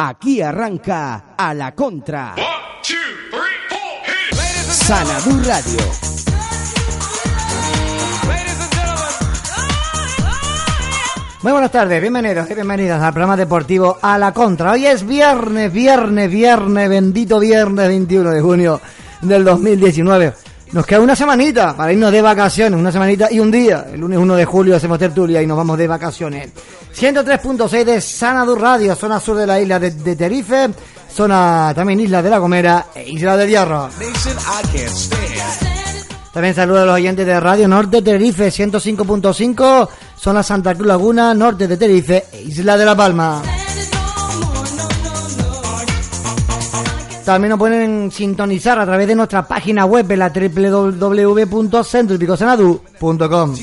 Aquí arranca a la contra. Sanadú Radio. Muy buenas tardes, bienvenidos y bienvenidas al programa deportivo A la Contra. Hoy es viernes, viernes, viernes, bendito viernes 21 de junio del 2019. Nos queda una semanita para irnos de vacaciones, una semanita y un día. El lunes 1 de julio hacemos tertulia y nos vamos de vacaciones. 103.6 de Sanadu Radio, zona sur de la isla de, de Tenerife, zona también Isla de la Gomera e Isla del Hierro. También saludo a los oyentes de Radio Norte Tenerife 105.5, zona Santa Cruz Laguna, norte de Tenerife e Isla de la Palma. También nos pueden sintonizar a través de nuestra página web en la www.centropicosanadu.com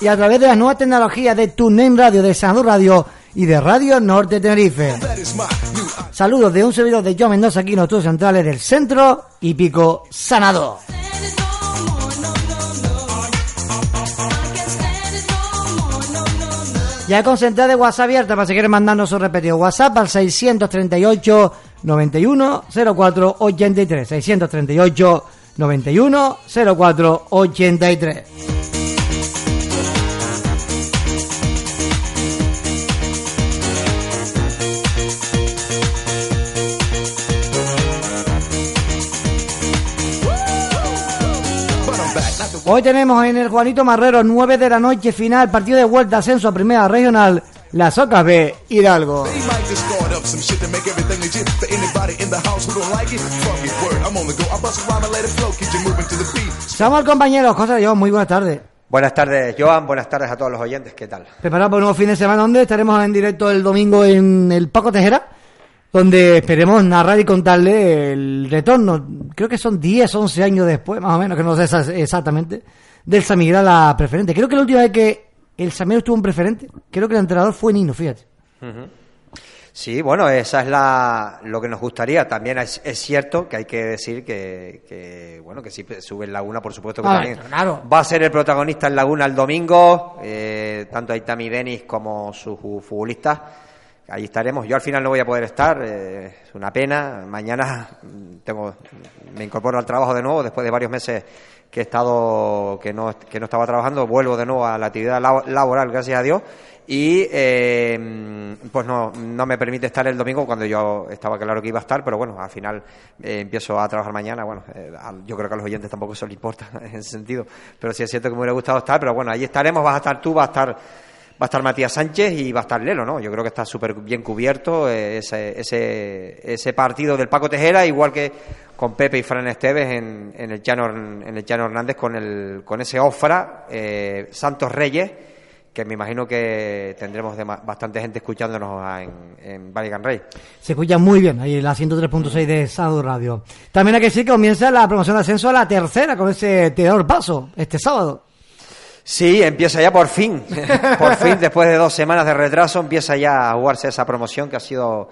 y a través de las nuevas tecnologías de TuneIn Radio, de Sanadu Radio y de Radio Norte Tenerife. Saludos de un servidor de Yo Mendoza aquí en los estudios centrales del Centro y Pico Sanado. Ya con central de WhatsApp abierta para seguir mandando su repetido WhatsApp al 638 91 04 83 638 91 04 83 Hoy tenemos en el Juanito Marrero 9 de la noche final, partido de vuelta, ascenso a primera regional, la Socas B Hidalgo. Samuel compañeros, José yo, muy buenas tardes. Buenas tardes, Joan. Buenas tardes a todos los oyentes. ¿Qué tal? Preparado para un nuevo fin de semana donde estaremos en directo el domingo en el Paco Tejera, donde esperemos narrar y contarle el retorno. Creo que son 10, 11 años después, más o menos, que no sé exactamente, del Samir a la preferente. Creo que la última vez que el Samir estuvo en preferente, creo que el entrenador fue Nino, fíjate. Sí, bueno, esa es la, lo que nos gustaría. También es, es cierto que hay que decir que, que, bueno, que si sube en Laguna, por supuesto que Ah, también claro. va a ser el protagonista en Laguna el domingo, eh, tanto Aitami Denis como sus futbolistas. Ahí estaremos. Yo al final no voy a poder estar, eh, es una pena. Mañana tengo, me incorporo al trabajo de nuevo después de varios meses que he estado, que no, que no estaba trabajando. Vuelvo de nuevo a la actividad labo- laboral, gracias a Dios. Y eh, pues no, no me permite estar el domingo cuando yo estaba claro que iba a estar, pero bueno, al final eh, empiezo a trabajar mañana. Bueno, eh, yo creo que a los oyentes tampoco eso les importa en ese sentido, pero sí es cierto que me hubiera gustado estar, pero bueno, ahí estaremos, vas a estar tú, va a estar va a estar Matías Sánchez y va a estar Lelo, ¿no? Yo creo que está súper bien cubierto eh, ese, partido del Paco Tejera, igual que con Pepe y Fran Esteves en, en el Llano, en el Llano Hernández con, el, con ese Ofra, eh, Santos Reyes, que me imagino que tendremos bastante gente escuchándonos en, en Rey. Se escucha muy bien ahí la 103.6 de Sado Radio. También hay que decir que comienza la promoción de ascenso a la tercera con ese tenor paso este sábado. Sí, empieza ya por fin. por fin, después de dos semanas de retraso, empieza ya a jugarse esa promoción que ha sido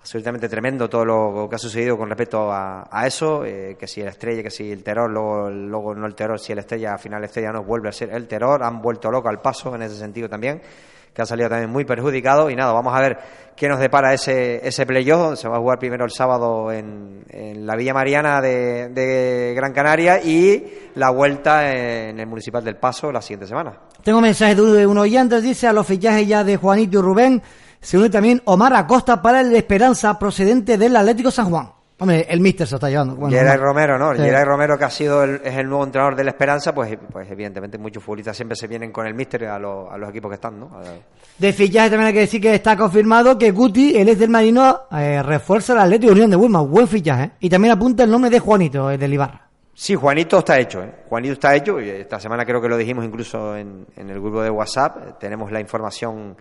absolutamente tremendo todo lo que ha sucedido con respecto a, a eso. eh, que si el estrella, que si el terror, luego, luego no el terror, si el estrella, al final el estrella no vuelve a ser el terror. Han vuelto loco al paso en ese sentido también, que ha salido también muy perjudicado. Y nada, vamos a ver qué nos depara ese, ese playoff. Se va a jugar primero el sábado en, en la Villa Mariana de, de Gran Canaria y la vuelta en el Municipal del Paso la siguiente semana. Tengo mensajes de un oyente, dice a los fichajes ya de Juanito y Rubén, se une también Omar Acosta para el Esperanza procedente del Atlético San Juan. Hombre, el míster se lo está llevando. Bueno, Geray. Romero, ¿no? Sí. Geray Romero, que ha sido el, es el nuevo entrenador de la Esperanza, pues, pues evidentemente muchos futbolistas siempre se vienen con el míster a, los- a los equipos que están, ¿no? A- De fichaje también hay que decir que está confirmado que Guti, el ex del Marino, eh, refuerza el Atlético Unión de Wilma. Buen fichaje. ¿eh? Y también apunta el nombre de Juanito, el del Ibarra. Sí, Juanito está hecho, ¿eh? Juanito está hecho, y esta semana creo que lo dijimos incluso en, en el grupo de WhatsApp, tenemos la información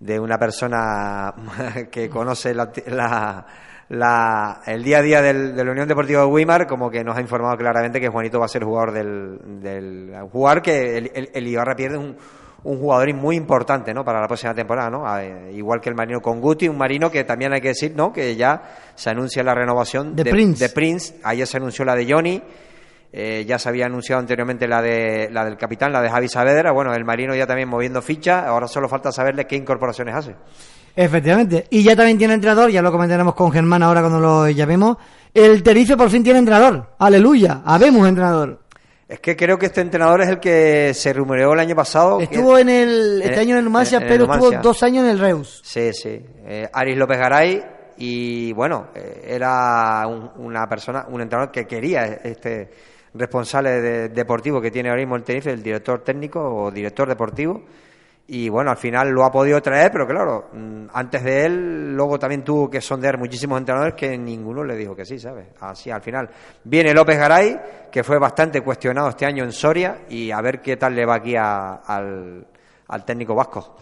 de una persona que conoce la, la- la- el día a día del, de la Unión Deportiva de Weimar, como que nos ha informado claramente que Juanito va a ser jugador del, del jugar, que el, el- el Ibarra pierde un, un jugador muy importante ¿no? para la próxima temporada, ¿no? Ah, eh, igual que el Marino con Guti, un Marino que también hay que decir ¿no? que ya se anuncia la renovación De Prince. de Prince. Ayer se anunció la de Johnny, eh, ya se había anunciado anteriormente la de la del capitán, la de Javi Saavedra. Bueno, el Marino ya también moviendo ficha, ahora solo falta saberle qué incorporaciones hace. Efectivamente. Y ya también tiene entrenador, ya lo comentaremos con Germán ahora cuando lo llamemos. El Terife por fin tiene entrenador. Aleluya. Habemos entrenador. Es que creo que este entrenador es el que se rumoreó el año pasado. Estuvo en el, este en- año en el Numancia, en- en el pero estuvo dos años en el Reus. Sí, sí. Eh, Aris López Garay y bueno, eh, era un- una persona, un entrenador que quería este responsable de- deportivo que tiene ahora mismo el Tenerife, el director técnico o director deportivo. Y bueno, al final lo ha podido traer, pero claro, mm, antes de él, luego también tuvo que sondear muchísimos entrenadores que ninguno le dijo que sí, ¿sabes? Así al final. Viene López Garay, que fue bastante cuestionado este año en Soria, y a ver qué tal le va aquí a- al, al técnico vasco.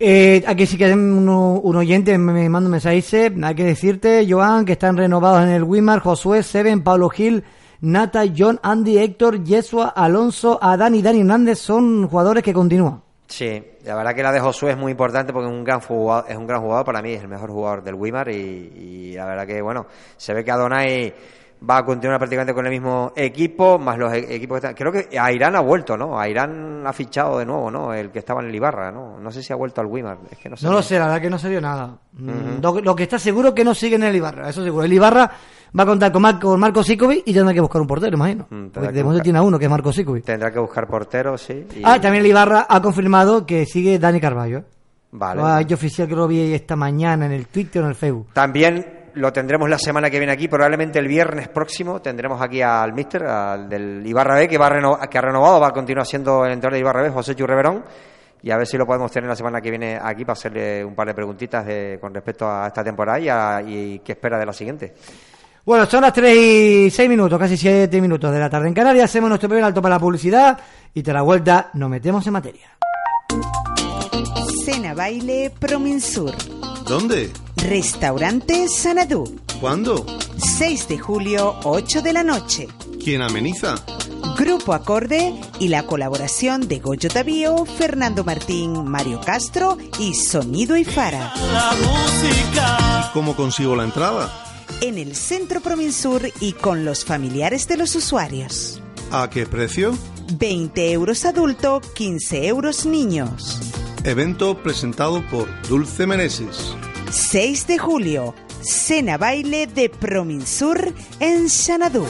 Eh, aquí sí que un, un oyente me manda un mensaje. Hay que decirte, Joan, que están renovados en el Wimar, Josué, Seven, Pablo Gil, Nata, John, Andy, Héctor, Yesua, Alonso, Adán y Dani Hernández son jugadores que continúan. Sí, la verdad que la de Josué es muy importante porque es un gran jugador, es un gran jugador para mí, es el mejor jugador del Wimar y, y la verdad que bueno, se ve que Adonai va a continuar prácticamente con el mismo equipo, más los e- equipos que están. Creo que Airán ha vuelto, ¿no? Airán ha fichado de nuevo, ¿no? El que estaba en el Ibarra, ¿no? No sé si ha vuelto al Wimar, es que no sé. No lo sé, la verdad que no se vio nada. Lo, lo que está seguro que no sigue en el Ibarra, eso seguro. El Ibarra va a contar con, Mar- con Marco Sikovic y tendrá que buscar un portero, imagino. Mm, Porque de momento tiene a uno, que es Marco Sikovic. Tendrá que buscar portero, sí. y- Ah, también el Ibarra ha confirmado que sigue Dani Carballo. ¿eh? Vale. Lo ha hecho oficial que lo vi esta mañana en el Twitter o en el Facebook. También lo tendremos la semana que viene aquí, probablemente el viernes próximo tendremos aquí al Mister, al del Ibarra B, que, va a reno- que ha renovado, va a continuar siendo el entrenador de Ibarra B, José Churreverón, y a ver si lo podemos tener la semana que viene aquí para hacerle un par de preguntitas de- con respecto a esta temporada y, a- y qué espera de la siguiente. Bueno, son las 3 y 6 minutos, casi 7 minutos de la tarde en Canarias. Hacemos nuestro primer alto para la publicidad y tras la vuelta nos metemos en materia. Cena Baile Prominsur. ¿Dónde? Restaurante Sanadú. ¿Cuándo? 6 de julio, 8 de la noche. ¿Quién ameniza? Grupo Acorde y la colaboración de Goyo Tavío, Fernando Martín, Mario Castro y Sonido y Fara. ¿Y cómo consigo la entrada? En el Centro Prominsur y con los familiares de los usuarios. ¿A qué precio? 20 euros adulto, 15 euros niños. Evento presentado por Dulce Meneses. 6 de julio, Cena Baile de Prominsur en Xanadú.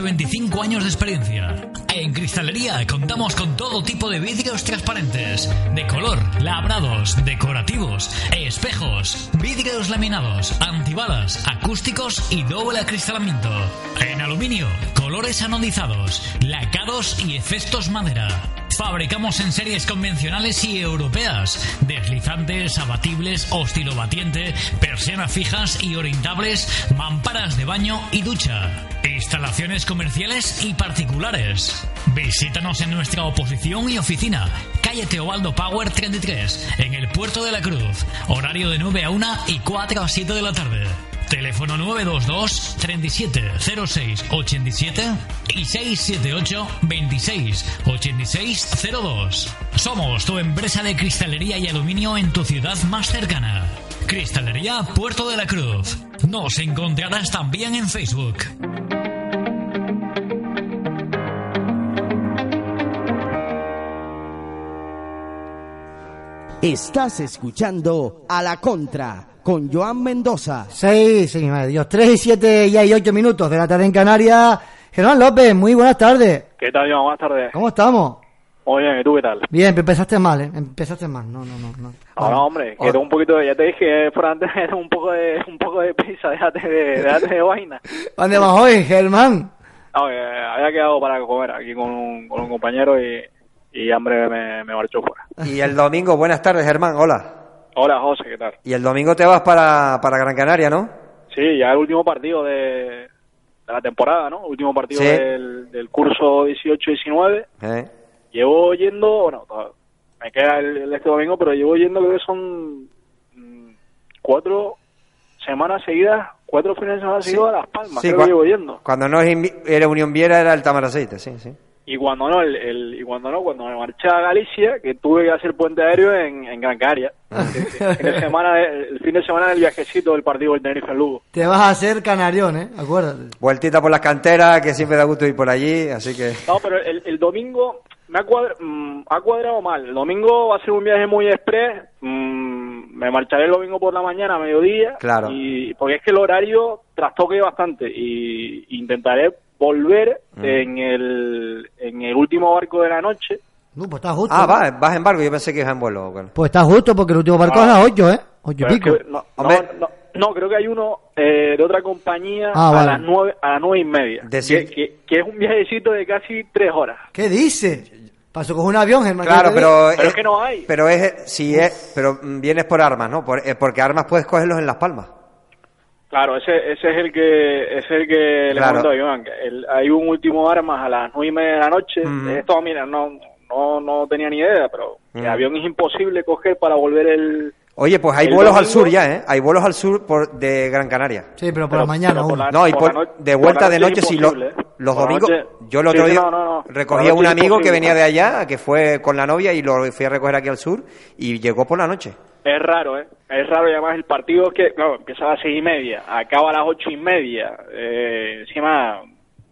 De 25 años de experiencia. En Cristalería contamos con todo tipo de vidrios transparentes, de color, labrados, decorativos, espejos, vidrios laminados, antibalas, acústicos y doble acristalamiento. En aluminio, colores anodizados, lacados y efectos madera. Fabricamos en series convencionales y europeas, deslizantes, abatibles, oscilobatiente, persianas fijas y orientables, mamparas de baño y ducha. Instalaciones comerciales y particulares. Visítanos en nuestra oposición y oficina, calle Teobaldo Power 33, en el Puerto de la Cruz. Horario de 9 a 1 y 4 a 7 de la tarde. Teléfono 922 37 06 87 y 678 26 86 02. Somos tu empresa de cristalería y aluminio en tu ciudad más cercana. Cristalería Puerto de la Cruz. Nos encontrarás también en Facebook. Estás escuchando a la contra con Joan Mendoza. 6, sí, madre Dios, 3 y 7 y hay 8 minutos de la tarde en Canarias. Germán López, muy buenas tardes. ¿Qué tal, Iván? Buenas tardes. ¿Cómo estamos? Muy bien, ¿y tú qué tal? Bien, pero empezaste mal, ¿eh? Empezaste mal. No, no, no. no. Ahora, hombre, que tengo un poquito de, ya te dije por antes, un poco de, un poco de prisa, déjate de, déjate de vaina. ¿Dónde vas hoy, Germán? No, que había quedado para comer aquí con un, con un compañero y, y hambre me, me marchó fuera. Y el domingo, buenas tardes, Germán, hola. Hola, José, ¿qué tal? Y el domingo te vas para, para Gran Canaria, ¿no? Sí, ya el último partido de, de la temporada, ¿no? Último partido Sí. del, del curso 18-19. Eh, Llevo yendo, bueno, me queda el, el este domingo, pero llevo yendo creo que son mm, cuatro semanas seguidas, cuatro fines de semana seguidos a Las Palmas, Sí, creo que llevo yendo. Cuando no era Unión Viera, era el Tamaraceite, sí, sí. Y cuando no, el, el- y cuando no, cuando me marché a Galicia, que tuve que hacer puente aéreo en, en Gran Canaria. el, fin de semana, el fin de semana del viajecito del partido del Tenerife en Lugo. Te vas a hacer canarión, ¿eh? Acuérdate. Vueltita por las canteras, que siempre da gusto ir por allí, así que... No, pero el, el domingo me ha, cuadra- mm, ha cuadrado mal. El domingo va a ser un viaje muy express. mm, me marcharé el domingo por la mañana a mediodía. Claro. Y, porque es que el horario trastoque bastante. Y intentaré volver Mm. en, el, en el último barco de la noche. No, pues estás justo. Ah, ¿no? va, vas en barco, yo pensé que ibas en vuelo. bueno. Pues estás justo porque el último barco Ah. es a las 8, ¿eh? 8 y es pico. que no, Hombre. no, no, no, creo que hay uno eh, de otra compañía Ah, a, vale. las nueve, a las nueve y media. Que, que- que es un viajecito de casi tres horas. ¿Qué dice? Paso con un avión, Germán. Claro, ¿qué te pero... Pero es que no hay. Pero es, si es, pero mm, vienes por armas, ¿no? Por- eh, porque armas puedes cogerlos en Las Palmas. Claro, ese, ese es el que ese es el que le Claro. comento a Iván. el- hay un último armas a las nueve y media de la noche. Esto, mira, no, no, no tenía ni idea, pero el avión es imposible coger para volver el... Oye, pues hay El vuelos al sur ya, ¿eh? Hay vuelos al sur por, de Gran Canaria. Sí, pero por pero- la mañana por aún. la- No, y por de vuelta de noche si lo- ¿eh? los domingos. noche- yo el otro sí, día no, no, no. recogí a un amigo que venía de allá, que fue con la novia y lo fui a recoger aquí al sur y llegó por la noche. Es raro, ¿eh? Es raro y además el partido es que, claro, empieza a las seis y media, acaba a las ocho y media. Eh, encima,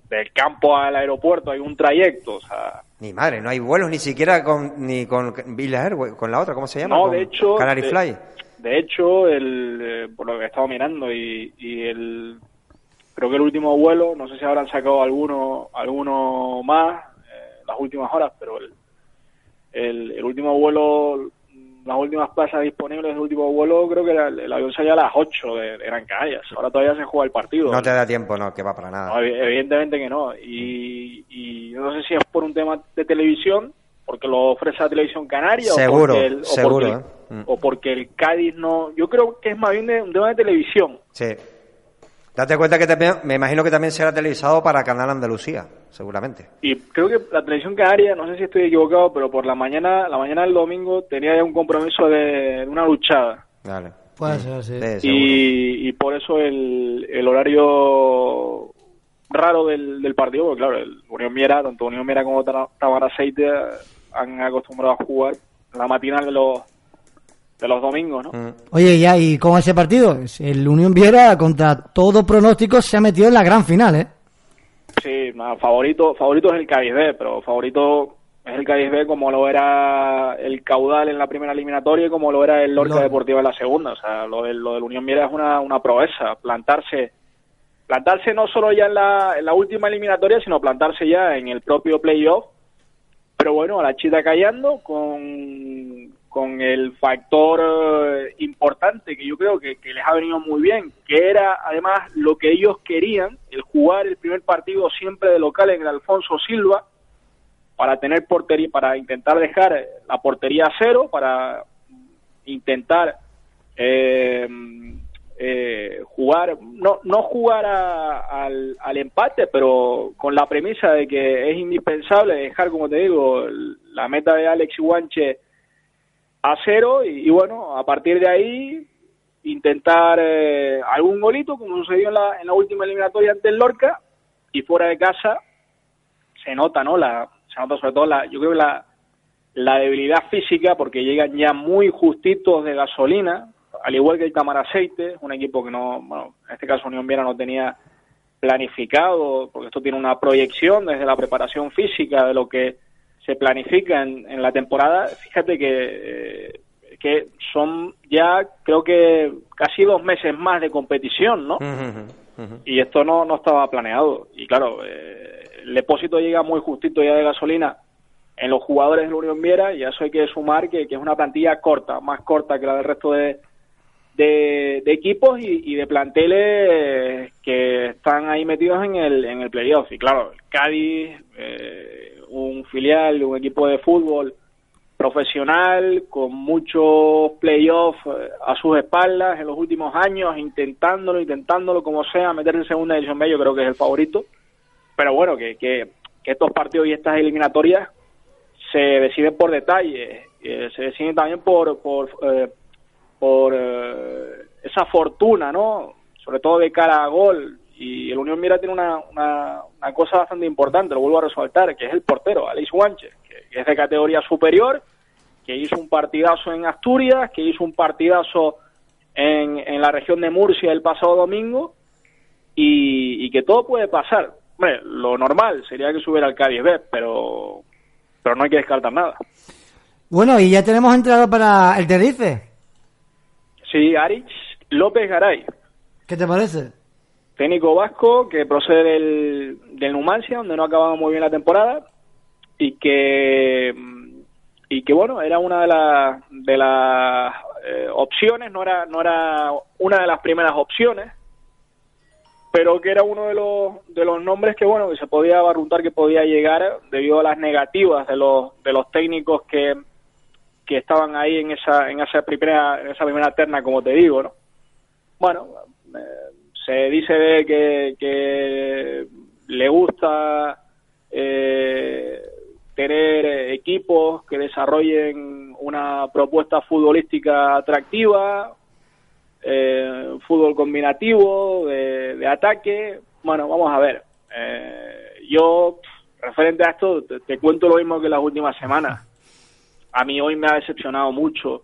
del campo al aeropuerto hay un trayecto, o sea... Ni madre, no hay vuelos ni siquiera con ni con con la otra, ¿cómo se llama? No, Con de hecho, Canary de- Fly. De hecho, el, eh, por lo que he estado mirando y, y el creo que el último vuelo, no sé si habrán sacado alguno alguno más eh, las últimas horas, pero el, el, el último vuelo, las últimas plazas disponibles del último vuelo, creo que el, avión salía a las 8 de, de Gran Canarias. Ahora todavía se juega el partido. No te da tiempo, no, que va para nada. No, evidentemente que no. Y, y no sé si es por un tema de televisión, porque lo ofrece la televisión canaria, Seguro, o porque el, o seguro, porque el- ¿eh? Mm. o porque el Cádiz no. Yo creo que es más bien de, un tema de televisión. Sí. Date cuenta que también, me imagino que también será televisado para Canal Andalucía, seguramente. Y creo que la televisión canaria, no sé si estoy equivocado, pero por la mañana, la mañana del domingo tenía ya un compromiso de, una luchada. Vale. Puede ser, sí. Sí. Y, y por eso el, el horario raro del, del partido, porque claro, el Unión Miera, tanto Unión Miera como Tamar Aceite han acostumbrado a jugar la matinal de los de los domingos, ¿no? Mm. Oye, ya, ¿y cómo es ese partido? El Unión Viera, contra todo pronóstico, se ha metido en la gran final, ¿eh? Sí, nada, favorito, favorito es el Cádiz B, pero favorito es el Cádiz B como lo era el Caudal en la primera eliminatoria y como lo era el Lorca Lorca. Deportiva en la segunda. O sea, lo del, lo del Unión Viera es una, una proeza, plantarse plantarse no solo ya en la, en la última eliminatoria, sino plantarse ya en el propio playoff. Pero bueno, a la chita callando con, con el factor eh, importante que yo creo que, les ha venido muy bien, que era además lo que ellos querían, el jugar el primer partido siempre de local en el Alfonso Silva, para tener portería, para intentar dejar la portería a cero, para intentar eh, eh, jugar, no, no jugar a- al, al empate, pero con la premisa de que es indispensable dejar, como te digo, la meta de Alex Iguanche a cero y, y bueno, a partir de ahí intentar eh, algún golito, como sucedió en la, en la última eliminatoria ante el Lorca, y fuera de casa se nota, ¿no? La, se nota sobre todo la, yo creo que la, la debilidad física, porque llegan ya muy justitos de gasolina, al igual que el Tamaraceite, un equipo que no, bueno, en este caso Unión Viera no tenía planificado, porque esto tiene una proyección desde la preparación física de lo que se planifica en, en la temporada. Fíjate que, eh, que son ya, creo que casi dos meses más de competición, ¿no? Y esto no, no estaba planeado. Y claro, eh, el depósito llega muy justito ya de gasolina en los jugadores de la Unión Viera y a eso hay que sumar que, que es una plantilla corta, más corta que la del resto de, de, de equipos y, y de planteles que están ahí metidos en el, en el playoff. Y claro, el Cádiz, eh, un filial, un equipo de fútbol profesional, con muchos playoffs eh, a sus espaldas en los últimos años, intentándolo, intentándolo como sea, meterse en segunda división B, yo creo que es el favorito. Pero bueno, que, que, estos partidos y estas eliminatorias se deciden por detalle, eh, se deciden también por, por, eh, por eh, esa fortuna, ¿no? Sobre todo de cara a gol y el Unión Mira tiene una, una, una cosa bastante importante, lo vuelvo a resaltar, que es el portero, Alex Guanche, que, que es de categoría superior, que hizo un partidazo en Asturias, que hizo un partidazo en, en la región de Murcia el pasado domingo y, y que todo puede pasar. Hombre, lo normal sería que subiera al Cádiz B, pero, pero no hay que descartar nada. Bueno, y ya tenemos entrado para el Tenerife. Sí, Arich López Garay, ¿Qué te parece? Técnico vasco que procede del, del Numancia, donde no ha acabado muy bien la temporada y que y que bueno era una de las de las eh, opciones, no era no era una de las primeras opciones, pero que era uno de los de los nombres que bueno que se podía barruntar que podía llegar debido a las negativas de los de los técnicos que que estaban ahí en esa en esa primera en esa primera terna como te digo, ¿no? Bueno, eh, se dice de que, le gusta eh, tener equipos que desarrollen una propuesta futbolística atractiva, eh, fútbol combinativo, de, de ataque. Bueno, vamos a ver. Eh, yo, referente a esto, te, te cuento lo mismo que las últimas semanas. A mí hoy me ha decepcionado mucho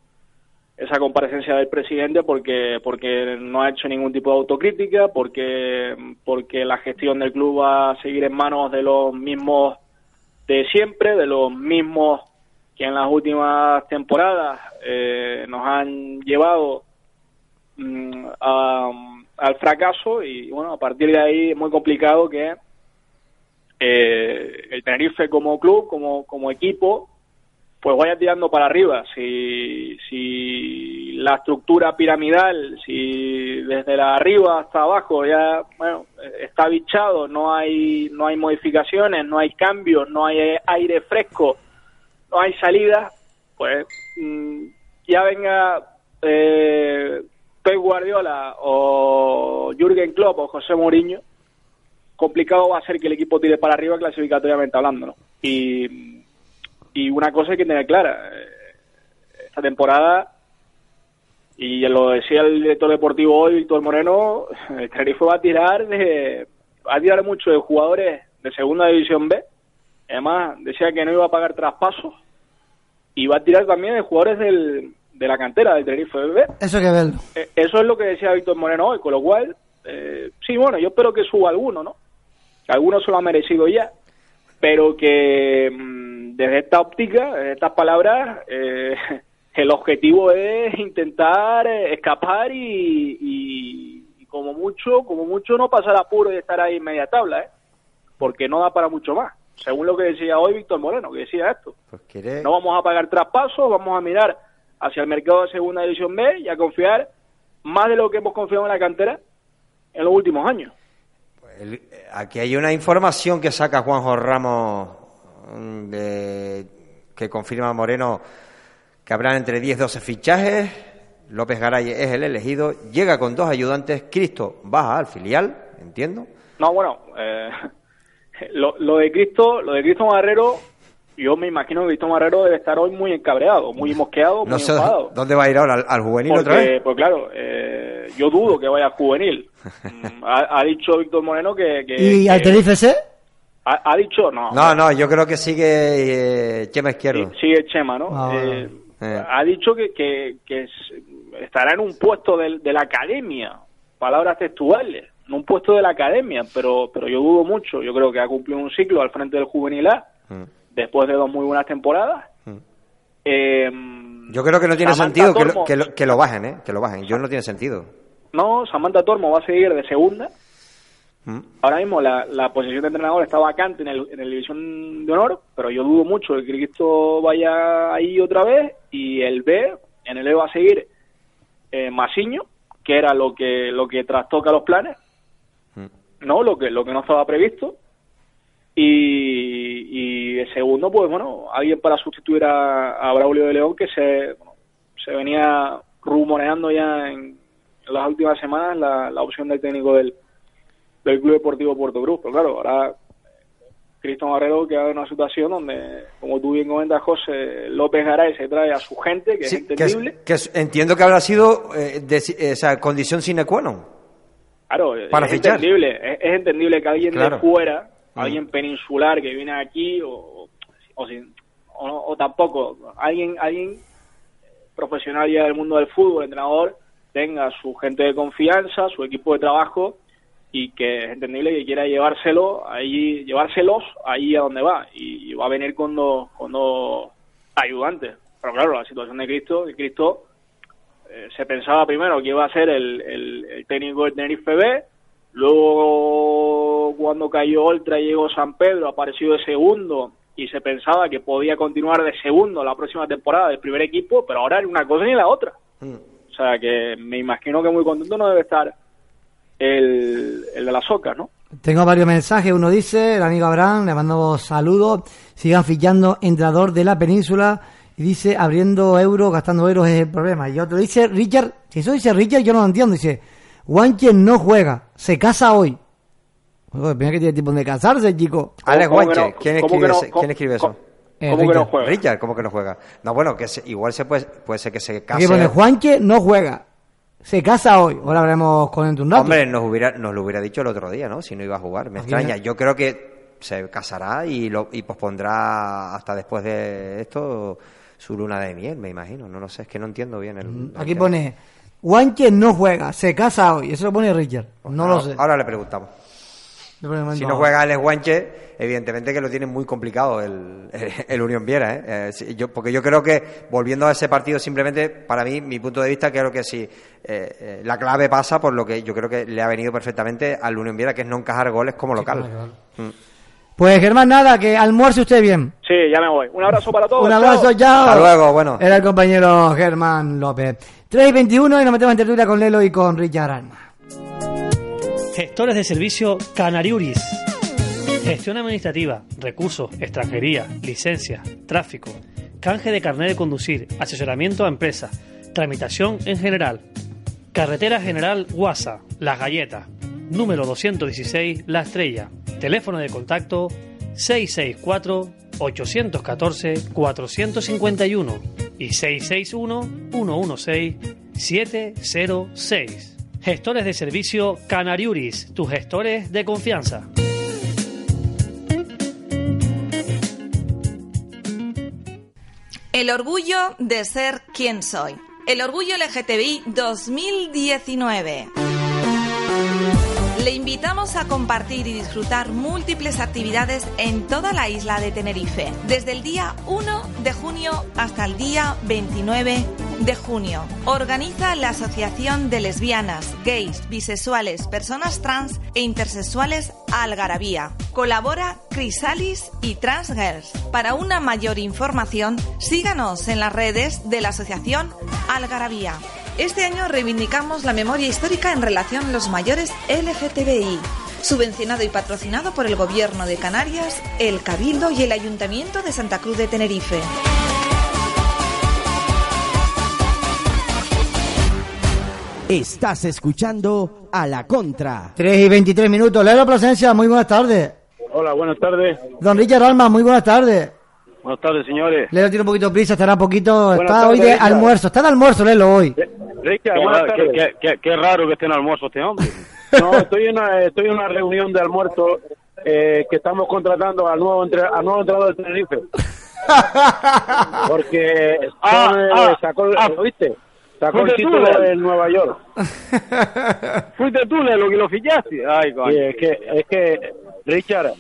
esa comparecencia del presidente porque porque no ha hecho ningún tipo de autocrítica porque porque la gestión del club va a seguir en manos de los mismos de siempre de los mismos que en las últimas temporadas eh, nos han llevado mm, a- al fracaso y bueno a partir de ahí es muy complicado que eh, el Tenerife como club como como equipo pues vaya tirando para arriba. Si, la estructura piramidal, si desde la arriba hasta abajo ya bueno, está bichado, no hay, no hay modificaciones, no hay cambios, no hay aire fresco, no hay salidas, pues mm, ya venga eh, Pep Guardiola o Jürgen Klopp o José Mourinho, complicado va a ser que el equipo tire para arriba clasificatoriamente hablando. Y, y una cosa hay que tener clara, eh, esta temporada, y lo decía el director deportivo hoy, Víctor Moreno, el Tenerife va a tirar de, va a tirar mucho de jugadores de segunda división B, además decía que no iba a pagar traspasos, y va a tirar también de jugadores del, de la cantera del Tenerife B. Eso que verlo. Eh, Eso es lo que decía Víctor Moreno hoy, con lo cual, eh, sí, bueno, yo espero que suba alguno, ¿no? Alguno se lo ha merecido ya, pero que mm, desde esta óptica, desde estas palabras, eh, el objetivo es intentar eh, escapar y, y- y como mucho, como mucho no pasar apuro y estar ahí en media tabla, ¿eh? Porque no da para mucho más, según lo que decía hoy Víctor Moreno, que decía esto. Pues. No vamos a pagar traspasos, vamos a mirar hacia el mercado de segunda división B y a confiar más de lo que hemos confiado en la cantera en los últimos años. Aquí hay una información que saca Juanjo Ramos mm, que confirma Moreno que habrán entre 10 y 12 fichajes. López Garay es el elegido. Llega con dos ayudantes. Cristo baja al filial, entiendo. No, bueno, eh, lo, lo de Cristo, lo de Cristo Marrero, yo me imagino que Cristo Marrero debe estar hoy muy encabreado, muy mosqueado, muy No sé enfadado. dónde va a ir ahora, al, al juvenil otra vez. pues claro, eh, yo dudo que vaya juvenil. Mm, ha, ha dicho Víctor Moreno que... que- ¿Y que- al Tenerife C? ha, ha dicho, no, No, no, yo creo que sigue eh, Chema Izquierdo. Sí, sigue Chema, ¿no? Ah, Eh, eh. Ha dicho que, que, que es- estará en un puesto de, la academia, palabras textuales, en un puesto de la academia, pero, pero yo dudo mucho. Yo creo que ha cumplido un ciclo al frente del juvenil A, Mm. Después de dos muy buenas temporadas. Mm. Eh, Yo creo que no tiene Samantha sentido que lo, que, lo, que lo bajen, ¿eh? Que lo bajen. Yo no tiene sentido. No, Samantha Tormo va a seguir de segunda. Mm. Ahora mismo la, la posición de entrenador está vacante en el, en el División de Honor, pero yo dudo mucho de que esto vaya ahí otra vez. Y el B, en el E va a seguir eh, Masiño, que era lo que lo que trastoca los planes, Mm. no lo que lo que no estaba previsto. Y, y segundo, pues bueno, alguien para sustituir a, a Braulio de León que se, bueno, se venía rumoreando ya en, en las últimas semanas la, la opción del técnico del, del Club Deportivo Puerto Cruz. Pero claro, ahora eh, Cristian Barrero queda en una situación donde, como tú bien comentas, José López Garay se trae a su gente, que Sí, es entendible. que entiendo que habrá sido eh, de- esa condición sine qua non. Claro, Para es fichar. entendible, es, es entendible que alguien Claro. de fuera. Alguien peninsular que viene aquí o, o, o tampoco, alguien alguien profesional ya del mundo del fútbol, entrenador, tenga su gente de confianza, su equipo de trabajo y que es entendible que quiera llevárselo ahí, llevárselos ahí a donde va y, va a venir con dos, con dos ayudantes. Pero claro, la situación de Cristo, de Cristo eh, se pensaba primero que iba a ser el, el, el técnico del Tenerife B, luego cuando cayó Oltra llegó San Pedro apareció de segundo y se pensaba que podía continuar de segundo la próxima temporada del primer equipo, pero ahora ni una cosa ni la otra. Mm. O sea que me imagino que muy contento no debe estar el, el de la soca, ¿no? Tengo varios mensajes. Uno dice, el amigo Abraham, le mando saludos. Sigan fichando entrenador de la península. Y dice, abriendo euros, gastando euros es el problema. Y otro dice, Richard, si eso dice Richard, yo no lo entiendo. Dice, Juanche no juega, se casa hoy. Mira que tiene tiempo de casarse, chico. Alex ¿Cómo que Guanche, no? ¿quién ¿Cómo escribe, que no? ¿Cómo- ¿quién escribe eso? cómo- Eh, ¿Cómo que no Richard. juega? Richard, ¿cómo que no juega? No, bueno, que se- igual se puede, puede ser que se Aquí case. pone, Juanche no juega, se casa hoy. Ahora veremos con él un rato. Hombre, nos, hubiera, nos lo hubiera dicho el otro día, ¿no? Si no iba a jugar. Me extraña. Yo creo que se casará y, lo, y pospondrá hasta después de esto su luna de miel, me imagino. No lo sé, es que no entiendo bien el. el Aquí tema. pone, Juanche no juega, se casa hoy. Eso lo pone Richard. No lo sé. Ahora le preguntamos. Si no. juega Alex Guanche, evidentemente que lo tiene muy complicado el, el, el Unión Viera, ¿eh? Eh, yo, porque yo creo que, volviendo a ese partido, simplemente, para mí, mi punto de vista, creo que sí, eh, eh, la clave pasa por lo que yo creo que le ha venido perfectamente al Unión Viera, que es no encajar goles como local. claro, Mm. Pues Germán, nada, que almuerce usted bien. Sí, ya me voy. Un abrazo para todos. Un abrazo, chao. Hasta luego, bueno. Era el compañero Germán López. 3 y 21 y nos metemos en tertulia con Lelo y con Richard Alma. Gestores de servicio Canariuris. Gestión administrativa, recursos, extranjería, licencias, tráfico, canje de carnet de conducir, asesoramiento a empresas, tramitación en general. Carretera General Guasa, Las Galletas, número 216 La Estrella. Teléfono de contacto 664-814-451 y 661-116-706. Gestores de servicio Canariuris, tus gestores de confianza. El orgullo de ser quien soy. El orgullo LGTBI 2019. Le invitamos a compartir y disfrutar múltiples actividades en toda la isla de Tenerife, desde el día 1 de junio hasta el día 29 de junio. Organiza la Asociación de Lesbianas, Gays, Bisexuales, Personas Trans e Intersexuales Algarabía. Colabora Crisalis y Trans Girls. Para una mayor información, síganos en las redes de la Asociación Algarabía. Este año reivindicamos la memoria histórica en relación a los mayores LGTBI. Subvencionado y patrocinado por el Gobierno de Canarias, el Cabildo y el Ayuntamiento de Santa Cruz de Tenerife. Estás escuchando a la contra. 3 y 23 minutos. Lelo Plasencia, muy buenas tardes. Hola, buenas tardes. Don Richard Alma, muy buenas tardes. Buenas tardes, señores. Lelo tiene un poquito de prisa, estará poquito. Buenas está tardes, hoy de Richard. almuerzo. Está de almuerzo, Lelo, hoy. Qué, buenas tardes. qué- qué- qué raro que esté en almuerzo este hombre. No, estoy en una, estoy en una reunión de almuerzo eh, que estamos contratando al nuevo, entre, al nuevo entrenador del Tenerife. Porque Ah, son, eh, ah, sacó, ah. ¿lo viste? Sacó el tú, título Lel. en Nueva York. Fuiste tú, Lelo, que lo fichaste. Ay, coño. Es que, es que Richard,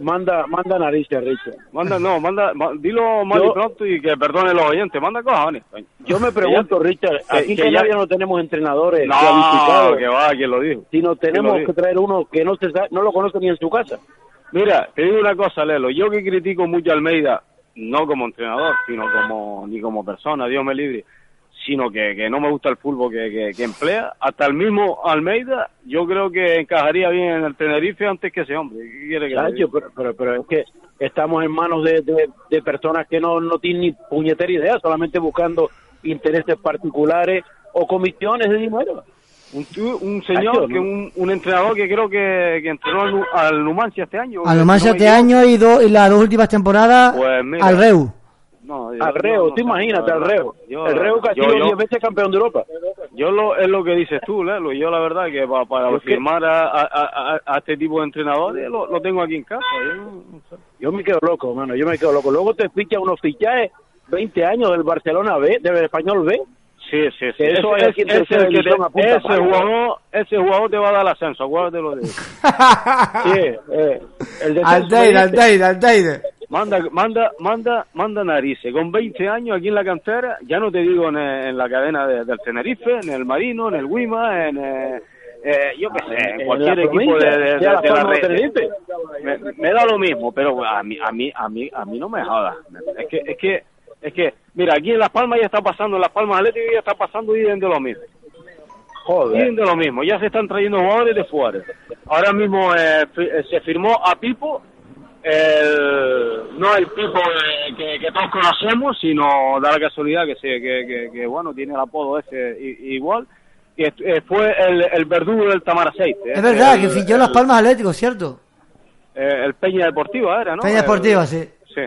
manda, manda narices, Richard. Manda, no, manda, ma- dilo mal y pronto y que perdone los oyentes. Manda cojones. Yo me pregunto, Richard, que- aquí en que Canarias ya- no tenemos entrenadores No, que va, quien lo dijo. sino tenemos ¿Quién lo que traer uno que no se no lo conoce ni en su casa. Mira, te digo una cosa, Lelo. Yo que critico mucho a Almeida, no como entrenador, sino como ni como persona, Dios me libre, sino que, que no me gusta el fútbol que, que, que emplea. Hasta el mismo Almeida, yo creo que encajaría bien en el Tenerife antes que ese hombre. Pero, pero, pero es que estamos en manos de, de, de personas que no, no tienen ni puñetera idea, solamente buscando intereses particulares o comisiones de dinero. Un, tu- un señor, que un, un entrenador que creo que, que entrenó al, Nu- al Numancia este año. A lo si más no me este año y, do- y las dos últimas temporadas Pues mira. al Reu. No, yo- Al Reo, no, no tú imagínate, al. Reo. Yo- el Reo que ha sido yo- 10 veces campeón de Europa. Yo lo, es lo que dices tú, Lelo. Yo la verdad que pa- para firmar a, a, a- a este tipo de entrenadores lo, lo tengo aquí en casa. Yo no- no sé. Yo me quedo loco, mano, yo me quedo loco. Luego te ficha unos fichajes 20 años del Barcelona B, del Español B. Sí, sí, sí. Que eso ese que te- ese jugador, ese jugador te va a dar el ascenso, acuérdate de eso. Sí, eh, el de Aldeire, Aldeire, Aldeire. Manda, manda, manda, manda narices. Con 20 años aquí en la cantera, ya no te digo en, en la cadena de- del Tenerife, en el Marino, en el Wima, en, eh, eh, yo qué sé, en, en cualquier equipo de, de- la la red. Me, me da lo mismo, pero a mí, a mí, a mí, a mí no me jodas. Es que, es que, es que, mira, aquí en Las Palmas ya está pasando, en Las Palmas Atlético ya está pasando y de lo mismo. Joder. Y de lo mismo, ya se están trayendo jugadores de fuera. Ahora mismo eh, eh, se firmó a Pipo, el, no el Pipo eh, que, que todos conocemos, sino da la casualidad que, se, que, bueno, tiene el apodo ese igual, que eh, fue el, el verdugo del Tamaraceite. Es verdad, el, que fichó Las Palmas Atlético, ¿cierto? eh, el Peña Deportiva era, ¿no? Peña Deportiva, sí. Sí.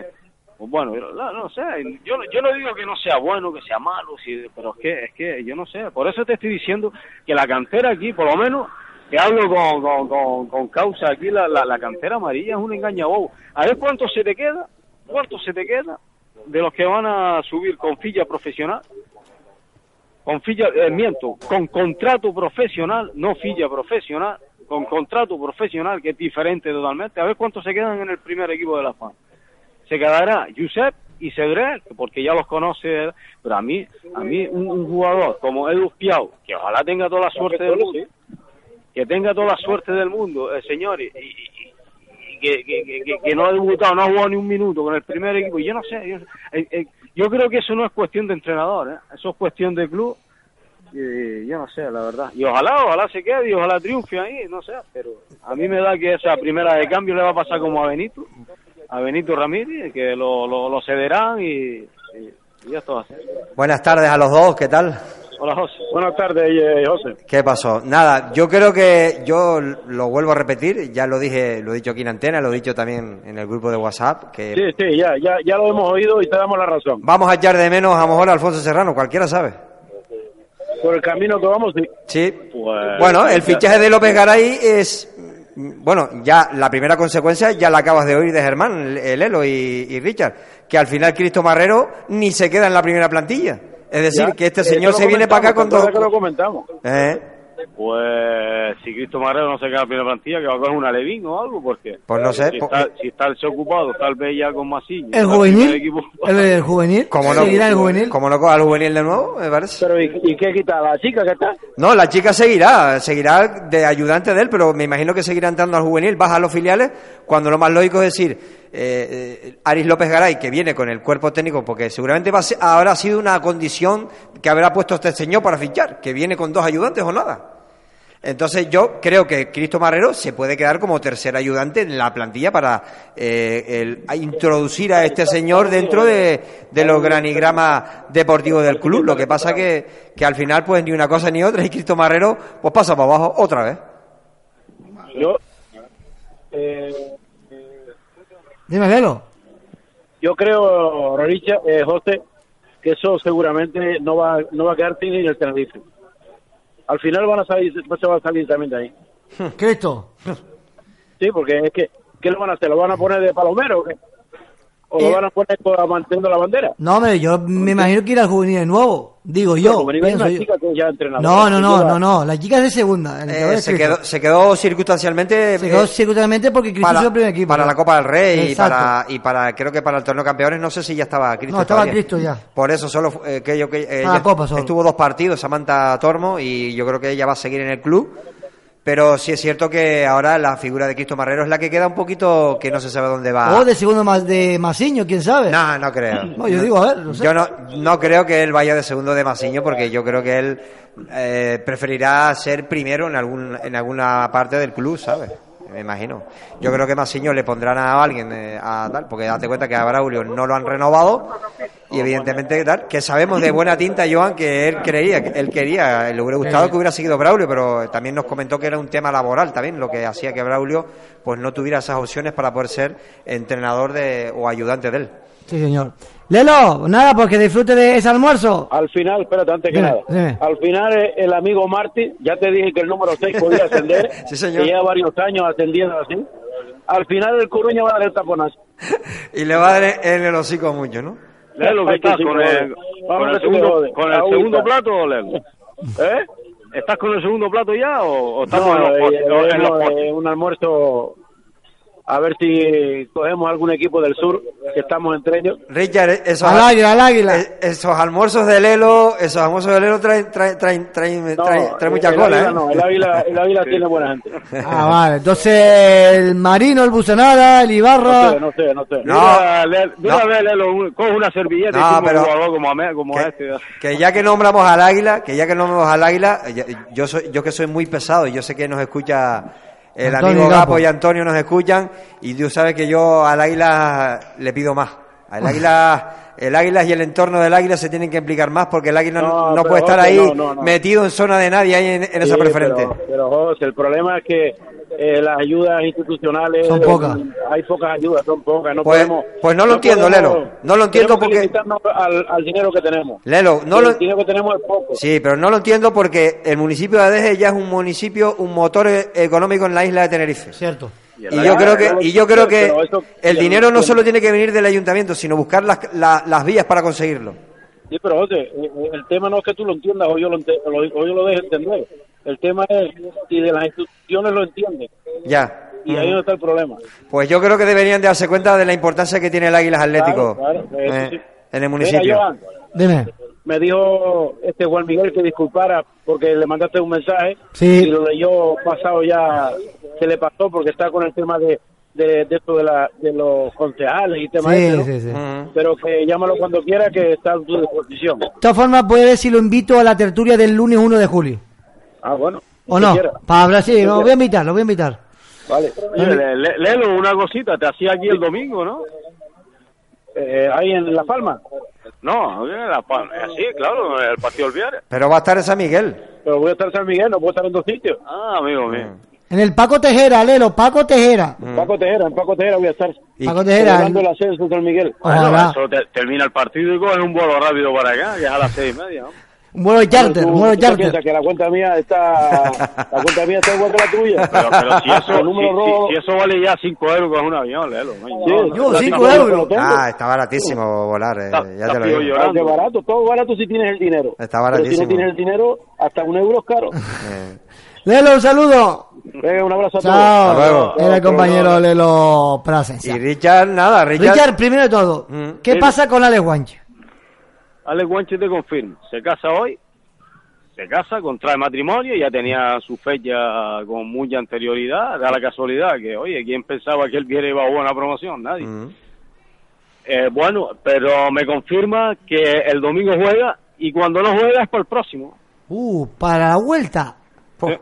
Pues bueno, no, no sé, yo, yo no digo que no sea bueno, que sea malo, sí, pero es que, es que yo no sé, por eso te estoy diciendo que la cantera aquí, por lo menos, que hablo con, con, con, con causa aquí, la, la, la cantera amarilla es un engañabobo. A ver cuánto se te queda, cuánto se te queda de los que van a subir con filla profesional, con filla, eh, miento, con contrato profesional, no filla profesional, con contrato profesional que es diferente totalmente, a ver cuántos se quedan en el primer equipo de La Paz se quedará Josep y Cedré, porque ya los conoce, pero a mí, a mí un, un jugador como Edu Piau, que ojalá tenga toda la suerte del mundo, que tenga toda la suerte del mundo, el señor, y, que, no ha debutado, no ha jugado ni un minuto con el primer equipo, yo no sé, yo, eh, eh, yo creo que eso no es cuestión de entrenador, ¿eh? eso es cuestión de club, yo no sé, la verdad, y ojalá, ojalá se quede, y ojalá triunfe ahí, no sé, pero a mí me da que esa primera de cambio le va a pasar como a Benito, a Benito Ramírez, que lo, lo, cederán y, y, y. Buenas tardes a los dos, ¿qué tal? Hola, José. Buenas tardes, eh, José. ¿Qué pasó? Nada, yo creo que yo lo vuelvo a repetir, ya lo dije, lo he dicho aquí en antena, lo he dicho también en el grupo de WhatsApp, que Sí, sí, ya, ya, ya lo hemos oído y te damos la razón. vamos a echar de menos a lo mejor a Alfonso Serrano, cualquiera sabe. Por el camino que vamos, sí. Sí. Pues, Bueno, el fichaje de López Garay es, bueno, ya la primera consecuencia ya la acabas de oír de Germán, el Elo y, y Richard, que al final Cristo Marrero ni se queda en la primera plantilla. Es decir, Ya, que este señor se viene para acá con dos... ¿te acuerdas que lo comentamos. ¿Eh? Pues si Cristo Marrero no se queda en la primera plantilla, que va a coger una Levín o algo, porque Pues no sé, si, pues- está, si está el ocupado, tal vez ya con Masillo. ¿El juvenil? equipo. ¿El, el juvenil? ¿Cómo no? ¿Seguirá el juvenil? ¿Cómo no coja al juvenil de nuevo, me parece? Pero, ¿y, y qué quita la chica que está? No, la chica seguirá, seguirá de ayudante de él, pero me imagino que seguirá entrando al juvenil, baja a los filiales, cuando lo más lógico es decir, eh, Aris López Garay, que viene con el cuerpo técnico, porque seguramente va a ser- habrá sido una condición que habrá puesto este señor para fichar, que viene con dos ayudantes o nada. Entonces yo creo que Cristo Marrero se puede quedar como tercer ayudante en la plantilla para eh, el- introducir a este señor dentro de, de los granigramas deportivos del club. Lo que pasa que, que al final pues ni una cosa ni otra y Cristo Marrero pues pasa para abajo otra vez. Yo, eh, Dime, Lelo. yo creo, Roricha, eh, José, que eso seguramente no va, no va a quedar ni en el Tenerife. Al final van a salir, se va a salir también de ahí. Cristo. Sí, porque es que, ¿qué lo van a hacer? ¿Lo van a poner de palomero o Eh. lo van a poner manteniendo la bandera? No, hombre, yo me imagino que irá al juvenil de nuevo. Digo yo. Como venía pienso una yo. chica que ya entrenadora. No, no, no, no, no. La chica es de segunda. el Eh, se, quedó, se quedó circunstancialmente Se quedó eh, secretamente porque Cristo para, es el primer equipo. para la Copa del Rey y para, y para creo que para el torneo de campeones no sé si ya estaba Cristo. No, estaba. Cristo ya. Por eso solo fue, eh, que yo que Ah, ella Copa solo. estuvo dos partidos Samantha Tormo y yo creo que ella va a seguir en el club. Pero sí es cierto que ahora la figura de Cristo Marrero es la que queda un poquito que no se sabe dónde va. O de segundo más de Masiño, quién sabe. No, no creo. No, yo digo, a ver, no sé. Yo no, no creo que él vaya de segundo de Masiño porque yo creo que él eh, preferirá ser primero en algún en alguna parte del club, ¿sabes? Me imagino. Yo creo que Masiño le pondrán a alguien eh, a tal, porque date cuenta que a Braulio no lo han renovado Y evidentemente tal, que sabemos de buena tinta, Joan, que él creía, él quería, le hubiera gustado que hubiera seguido Braulio, pero también nos comentó que era un tema laboral también, lo que hacía que Braulio pues no tuviera esas opciones para poder ser entrenador de, o ayudante de él. Sí, señor. Lelo, nada, porque disfrute de ese almuerzo. Al final, espérate, antes que Dime, nada. dime. Al final, eh, el amigo Marty, ya te dije que el número 6 podía ascender. Sí, señor. Que lleva varios años ascendiendo así. Al final, el Coruña va a dar el taponazo. Y le va a dar en el hocico mucho, ¿no? Lelo, ¿qué estás con el, con a segundo, con el segundo plato, Lelo? ¿Eh? ¿Estás con el segundo plato ya o, o estamos No, en los eh, en los eh, un almuerzo. A ver si cogemos algún equipo del sur, que estamos entre ellos. Richard, esos, Al águila, al águila. esos almuerzos de Lelo, esos almuerzos de Lelo traen, traen, traen, traen, No, traen- traen mucha el cola, águila ¿eh? no, el águila, el águila tiene buena gente. Ah, vale. Entonces, el Marino, el Bucenada, el Ibarra. No sé, no sé, no sé. No, Mira, Le- mira, no. ve, Lelo, coge una servilleta No, y pero- un jugador como, a me- como que, este. que ya que nombramos al águila, que ya que nombramos al águila, yo soy, yo que soy muy pesado y yo sé que nos escucha el Antonio amigo Gapo. Y Antonio nos escuchan y tú sabes que yo al águila le pido más. Al águila, el águila y el entorno del águila se tienen que implicar más porque el águila no, No, no pero, puede estar José, ahí no, no, no. metido en zona de nadie ahí en, en esa preferente. Pero, pero, José, el problema es que eh, las ayudas institucionales Son pocas. eh, hay pocas ayudas, son pocas. No Pues- podemos, pues no lo entiendo, podemos- Lelo. No lo entiendo porque- limitarnos al, al dinero que tenemos. Lelo, no lo, El dinero que tenemos es poco. Sí, pero no lo entiendo porque el municipio de Adeje ya es un municipio, un motor e- económico en la isla de Tenerife. Cierto. Y yo creo que, y yo creo que el dinero no solo tiene que venir del ayuntamiento, sino buscar las, la- las vías para conseguirlo. Sí, pero José, eh, el tema no es que tú lo entiendas o yo lo, ente- o lo- o yo lo deje entender. El tema es si de las instituciones lo entienden. Ya. Y ahí no está el problema. Pues yo creo que deberían de darse cuenta de la importancia que tiene el Águilas Atlético Claro, claro, eso eh, sí. en el Mira, municipio. Joan, Dime. Me dijo este Juan Miguel que disculpara porque le mandaste un mensaje Sí. y lo leyó pasado ya, se le pasó porque está con el tema de, de, de esto de, la, de los concejales y temas Sí, ese, ¿no? sí, sí. Pero que llámalo cuando quiera que está a tu disposición. De todas formas, puede ver si lo invito a la tertulia del lunes 1 de julio. Ah, bueno. ¿O no? quiera. Para hablar, sí, lo voy a invitar, lo voy a invitar. Vale. Oye, Le- Le- Lelo, una cosita, te hacía aquí el domingo, ¿no? Eh, ahí en La Palma, No, en la así, claro, el partido del. Pero va a estar en San Miguel. pero voy a estar en San Miguel, no puedo estar en dos sitios. Ah, amigo mío. En el Paco Tejera, Lelo, Paco Tejera. Paco Tejera, en Paco Tejera voy a estar. Y- Paco Tejera. Celebrando el ascenso San Miguel. Bueno, Ojalá. eso te- termina el partido y coges un vuelo rápido para acá, que es a las seis y media, ¿no? Un vuelo charter, ¿Tú- un vuelo tú qué charter. piensas que la cuenta mía está la cuenta mía está igual que la tuya Pero, pero si, eso, el número si, rojo si- si eso vale ya 5 euros con un avión, Lelo. coño. Sí, Yo, la cinco cinco euros. lo tengo. Ah, está baratísimo volar, eh, Está- ya está te lo digo. qué barato todo barato si tienes el dinero Está Pero si baratísimo. no tienes el dinero hasta un euro es caro Eh, Lelo, un saludo. Venga, un abrazo a todos Chao. Hasta luego. Era el compañero Lelo Prasencia. Y Richard, nada, Richard. Richard, primero de todo, Mm. ¿qué pasa con Alex Guanche? Alex Guanche te confirma. Se casa hoy, se casa, contrae matrimonio, ya tenía su fecha con mucha anterioridad. Da la casualidad que, oye, ¿quién pensaba que él viera iba a buena promoción? Nadie. Eh, bueno, pero me confirma que el domingo juega y cuando no juega es por el próximo. Uh, para la vuelta. Eh,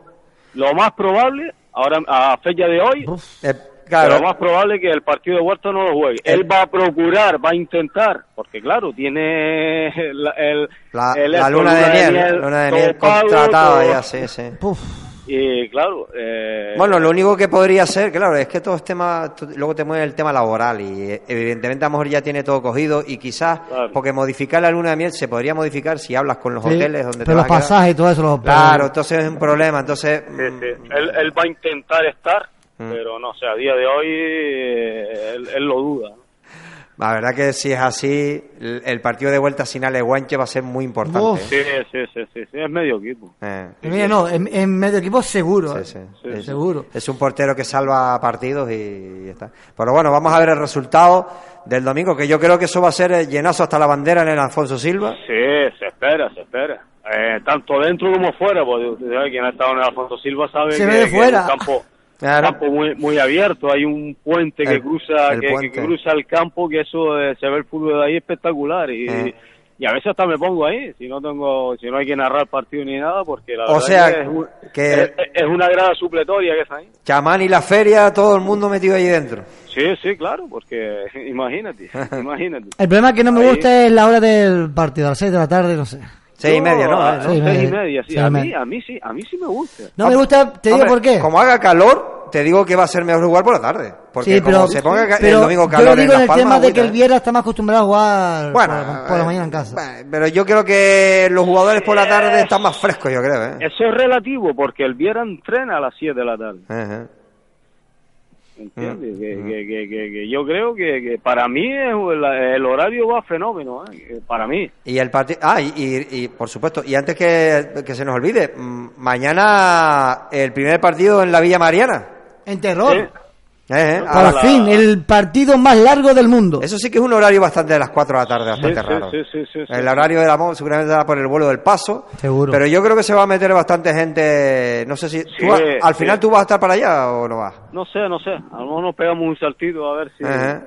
Lo más probable, ahora a fecha de hoy, Eh, claro, lo más probable es que el partido de Huerta no lo juegue. Él va a procurar, va a intentar, porque claro, tiene la, el, la, el la esto, luna de miel, luna de miel todo pago, contratada ya, sí, sí. Puf. Y claro, eh, Bueno, lo único que podría ser, claro, es que todo es tema, luego te mueve el tema laboral y eh, evidentemente a lo mejor ya tiene todo cogido y quizás, Claro. porque modificar la luna de miel se podría modificar si hablas con los Sí, hoteles donde te pero los vas a quedar. pasajes y todo eso. Los Claro, entonces es un problema, entonces... sí, mm, sí. Él, él va a intentar estar, Mm. pero no sé, a día de hoy eh, él, él lo duda. ¿no? La verdad que si es así, el, el partido de vuelta sin Ale Guanche va a ser muy importante. Uf. Sí, sí, sí, sí, sí, es medio equipo. Eh, Mira, no, en, en medio equipo seguro. sí, eh. sí, Sí, Es- seguro. Es un portero que salva partidos y, está. Pero bueno, vamos a ver el resultado del domingo, que yo creo que eso va a ser llenazo hasta la bandera en el Alfonso Silva. Sí, se espera, se espera. Eh, tanto dentro como fuera, porque quien ha estado en el Alfonso Silva sabe Se que, ve de que fuera. es un campo, Claro. campo muy, muy abierto, hay un puente que El- cruza el que, cruza el campo, que eso eh, se ve el fútbol de ahí espectacular y, Eh. y a veces hasta me pongo ahí, si no tengo, si no hay que narrar partido ni nada, porque la O verdad sea, que es, un- que- es, es una grada supletoria que está ahí. Chamán y la feria, todo el mundo metido ahí dentro. Sí, sí, claro, porque imagínate, imagínate. El problema que no me Ahí. gusta es la hora del partido, a las 6 de la tarde, no sé. Seis y media, ¿no? ¿Eh? Seis y seis y media. sí. A mí, a mí sí, a mí sí me gusta. No me gusta, te digo Hombre, por qué. Como haga calor, te digo que va a ser mejor jugar por la tarde. Porque Sí, como pero, se ponga pero el domingo yo calor lo digo en en el tema de que el ¿eh? Viera está más acostumbrado a jugar Bueno, por, la- por la eh, mañana en casa. bueno, Pero yo creo que los jugadores por la tarde están más frescos, yo creo, ¿eh? Eso es relativo, porque el Viera entrena a las 7 de la tarde. Ajá. ¿Entiendes? Que, que, que, que- que yo creo que, que para mí es el, el horario va fenómeno, ¿eh? Para mí. Y el partido. Ah, y, y- y, por supuesto, y antes que, que se nos olvide, mm, mañana el primer partido en la Villa Mariana. En terror. Eh, eh, a Por la- fin, el partido más largo del mundo. Eso sí que es un horario bastante de las 4 de la tarde, bastante sí, raro. sí, sí, sí, sí. el horario de la MOV seguramente va por el vuelo del paso. Seguro. Pero yo creo que se va a meter bastante gente. No sé si. ¿tú vas- al sí. final tú vas a estar para allá o no vas. No sé, no sé. A lo mejor nos pegamos un saltito a ver si, Ajá.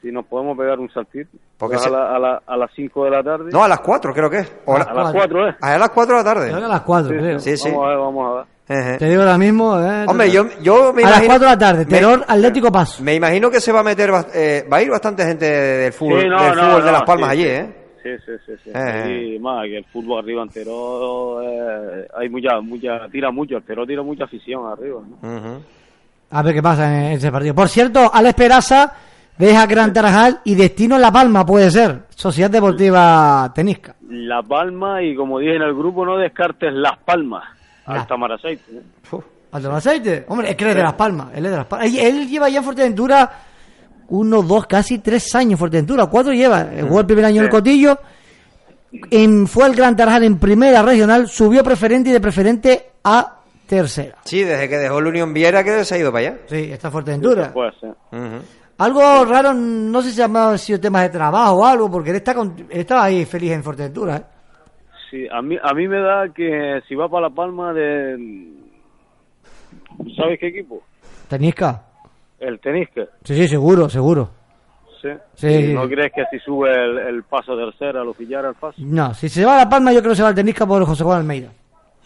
si nos podemos pegar un saltito. Porque a, se- la- a, la- a las 5 de la tarde. No, a las 4 creo que es. O A la- a las 4, ¿eh? a las 4 de la tarde. Creo que a las 4, Sí, creo. Sí, sí. Vamos a ver, vamos a ver. Ajá. Te digo ahora mismo. eh, Hombre, yo, yo me a las imagino. 4 de la tarde, me- Terror Atlético Paso. Me imagino que se va a meter, bast- eh, va a ir bastante gente del fútbol, Sí, no, del no, fútbol de Las Palmas sí, allí, sí. ¿eh? Sí, sí, sí. sí. Eh. Y más que el fútbol arriba entero, eh, hay mucha, mucha, tira mucho, pero tira mucha afición arriba. A ver qué pasa en ese partido. Por cierto, Alex Peraza deja Gran Tarajal y destino La Palma, puede ser. Sociedad Deportiva Tenisca. La Palma y como dije en el grupo, no descartes Las Palmas. Ya. Hasta Maraceite. ¿eh? ¿Alto aceite? Hombre, es que él es de Las Palmas. Él es de Las Palmas. Él, él lleva ya en Fuerteventura uno, dos, casi tres años en Fuerteventura. Cuatro lleva. Eh, Jugó el primer año en el. Cotillo. En, fue el Gran Tarajal en primera regional. Subió preferente y de preferente a tercera. Sí, desde que dejó el Unión Viera que se ha ido para allá. Sí, está en Fuerteventura. Puede ser. Ujú. Algo raro, no sé si ha sido temas de trabajo o algo, porque él está, con, él estaba ahí feliz en Fuerteventura. ¿eh? Sí, a mí, a mí me da que si va para La Palma de... ¿Sabes qué equipo? Tenisca. El Tenisca. Sí, sí, seguro, seguro. Sí. Sí, ¿Y sí. ¿No crees que si sube el, el paso a tercera lo pillara el paso? No, si se va a La Palma, yo creo que se va al Tenisca por José Juan Almeida.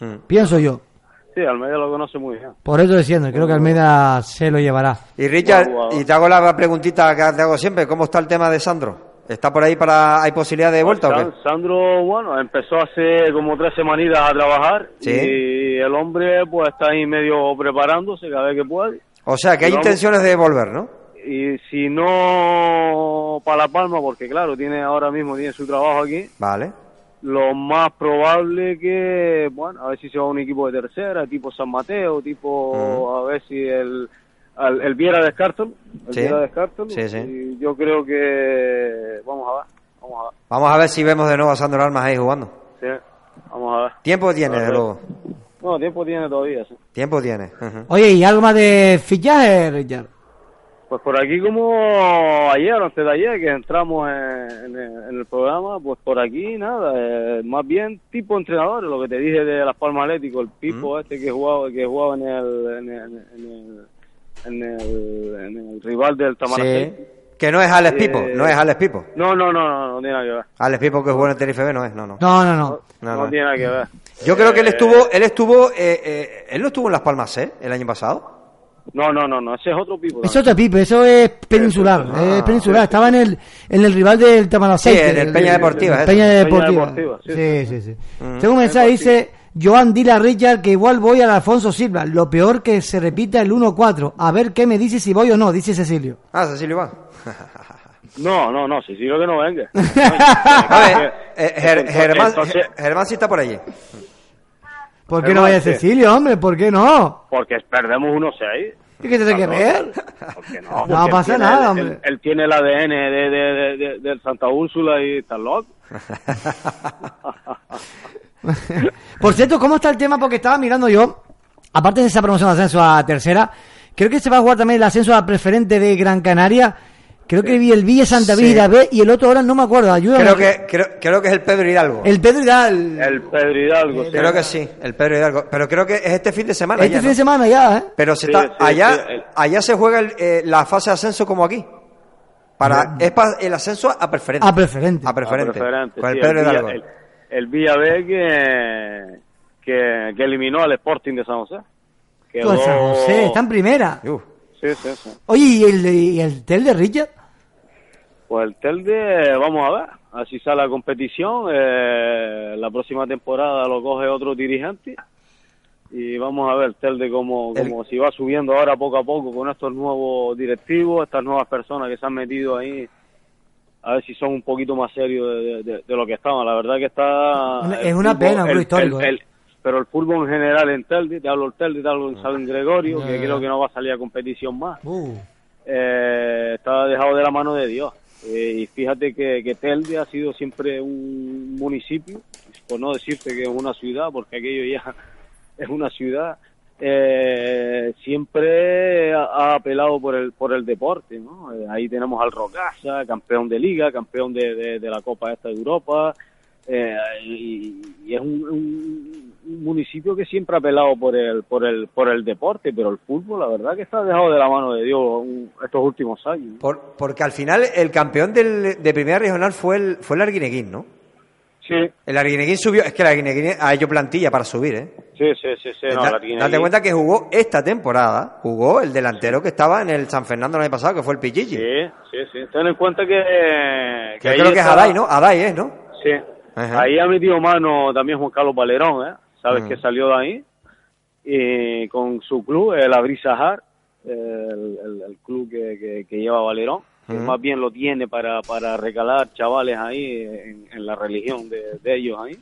Mm. Pienso yo. Sí, Almeida lo conoce muy bien. Por eso diciendo, creo que Almeida se lo llevará. Y Richard, y te hago la preguntita que te hago siempre, ¿cómo está el tema de Sandro? ¿Está por ahí para, hay posibilidad de vuelta o qué? Sandro, bueno, empezó hace como tres semanitas a trabajar Sí. y el hombre pues está ahí medio preparándose cada vez que puede. O sea, que hay intenciones de volver, ¿no? Y si no para La Palma, porque claro, tiene ahora mismo tiene su trabajo aquí, Vale. lo más probable que, bueno, a ver si se va a un equipo de tercera, tipo San Mateo, tipo, a ver si el, al- el Viera descartan, el Sí. Viera descartan, Sí, sí. y yo creo que, vamos a ver, vamos a ver, Vamos a ver si vemos de nuevo a Sandro Armas ahí jugando. sí, vamos a ver. Tiempo tiene, desde luego. Bueno, tiempo tiene todavía, sí. Tiempo tiene. Oye, ¿y algo más de fichaje, Richard? Pues por aquí como ayer o antes de ayer que entramos en, en el, en el programa, pues por aquí nada, eh, más bien tipo entrenador, lo que te dije de Las Palmas Atlético, el Pipo este que jugaba que jugaba en el en el, en el, en el, en rival del Tamaracete. Sí. Que no es Alex Eh, Pipo, no es Alex Pipo. No, no, no, no, no tiene nada que ver. Alex Pipo que jugó en el Tenerife B no es, no, no. No, no, no. No, No, no. tiene nada que ver. Yo creo que él Eh, estuvo, él estuvo, eh, eh, él no estuvo en Las Palmas C el año pasado. No, no, no, no, ese es otro Pipo. Es otro Pipe, eso es peninsular. Ah, es peninsular. Estaba en el, en el rival del Tamaraceite. Sí, en el Peña Deportiva, el. Peña Peña Deportiva. Deportiva, sí, Sí, sí, sí. Mm. Tengo un mensaje, dice Joan Dila a Richard que igual voy al Alfonso Silva. Lo peor que se repita el 1-4. A ver qué me dice si voy o no, dice Cecilio. Ah, Cecilio Iván. No, no, no, sigo que no venga. A ver, eh, Ger- Entonces- Germán, entonces- Germán sí está por allí. ¿Por qué no vaya. Cecilio, hombre? ¿Por qué no? Porque perdemos 1-6. ¿Qué que tiene que ver? ¿Por qué no? No pasa tiene- nada, hombre. Él, él tiene el ADN de, de, de, de- del Santa Úrsula y está loco. Por cierto, ¿cómo está el tema? Porque estaba mirando yo, aparte de esa promoción de ascenso a tercera, creo que se va a jugar también el ascenso a preferente de Gran Canaria. Creo que vi el Villa Santa Sí. Vida B y el otro ahora no me acuerdo. Ayúdame. Creo que, creo, creo que es el Pedro Hidalgo. El Pedro Hidal. El Pedro Hidalgo. sí. Creo que sí, el Pedro Hidalgo. Pero creo que es este fin de semana. Este ya, fin de semana ya, ¿eh? Pero se Sí, está, sí, allá, sí, el- allá se juega el, eh, la fase de ascenso como aquí. Para, es para el ascenso a preferente. A preferente. A preferente. A preferente, con sí, el Pedro Hidalgo. el, el Villa B que, que, que eliminó al Sporting de San José. Quedó- Pues San José, está en primera. Sí, sí, sí. Oye, ¿y el, y el tel de Richard? Pues el Telde, vamos a ver, así sale la competición. eh, la próxima temporada lo coge otro dirigente. Y vamos a ver, Telde, como, como si va subiendo ahora poco a poco con estos nuevos directivos, estas nuevas personas que se han metido ahí. A ver si son un poquito más serios de, de- de lo que estaban. La verdad que está. El es una pena, un club histórico, ¿eh? el- pero el fútbol en general en Telde, te hablo del Telde, te hablo en San Gregorio, que creo que no va a salir a competición más Uh. eh, está dejado de la mano de Dios. Eh, y fíjate que, que Telde ha sido siempre un municipio, por no decirte que es una ciudad, porque aquello ya es una ciudad, eh, siempre ha, apelado por el por el deporte. ¿no? Eh, ahí tenemos al Rocasa, campeón de liga, campeón de, de- de la Copa esta de Europa. eh, y, y es un, un- un municipio que siempre ha apelado por el por el por el deporte pero el fútbol la verdad que está dejado de la mano de Dios un- estos últimos años Por- porque al final el campeón del, de primera regional fue el, fue el Arguineguín, ¿no? Sí. El Arguineguín subió, es que el Arguineguín ha hecho plantilla para subir, ¿eh? Sí sí sí sí no, Da- date cuenta que jugó esta temporada, jugó el delantero que estaba en el San Fernando el año pasado, que fue el Pichichi. sí sí sí ten en cuenta que, Que ahí creo que es Adai, ¿no? Adai es, ¿no? sí Ajá. ahí ha metido mano también Juan Carlos Valerón ¿eh? sabes Mm. que salió de ahí y con su club el Abrisahar el, el, el club que, que, que lleva Valerón que más bien lo tiene para, para recalar chavales ahí en, en la religión de, de ellos ahí.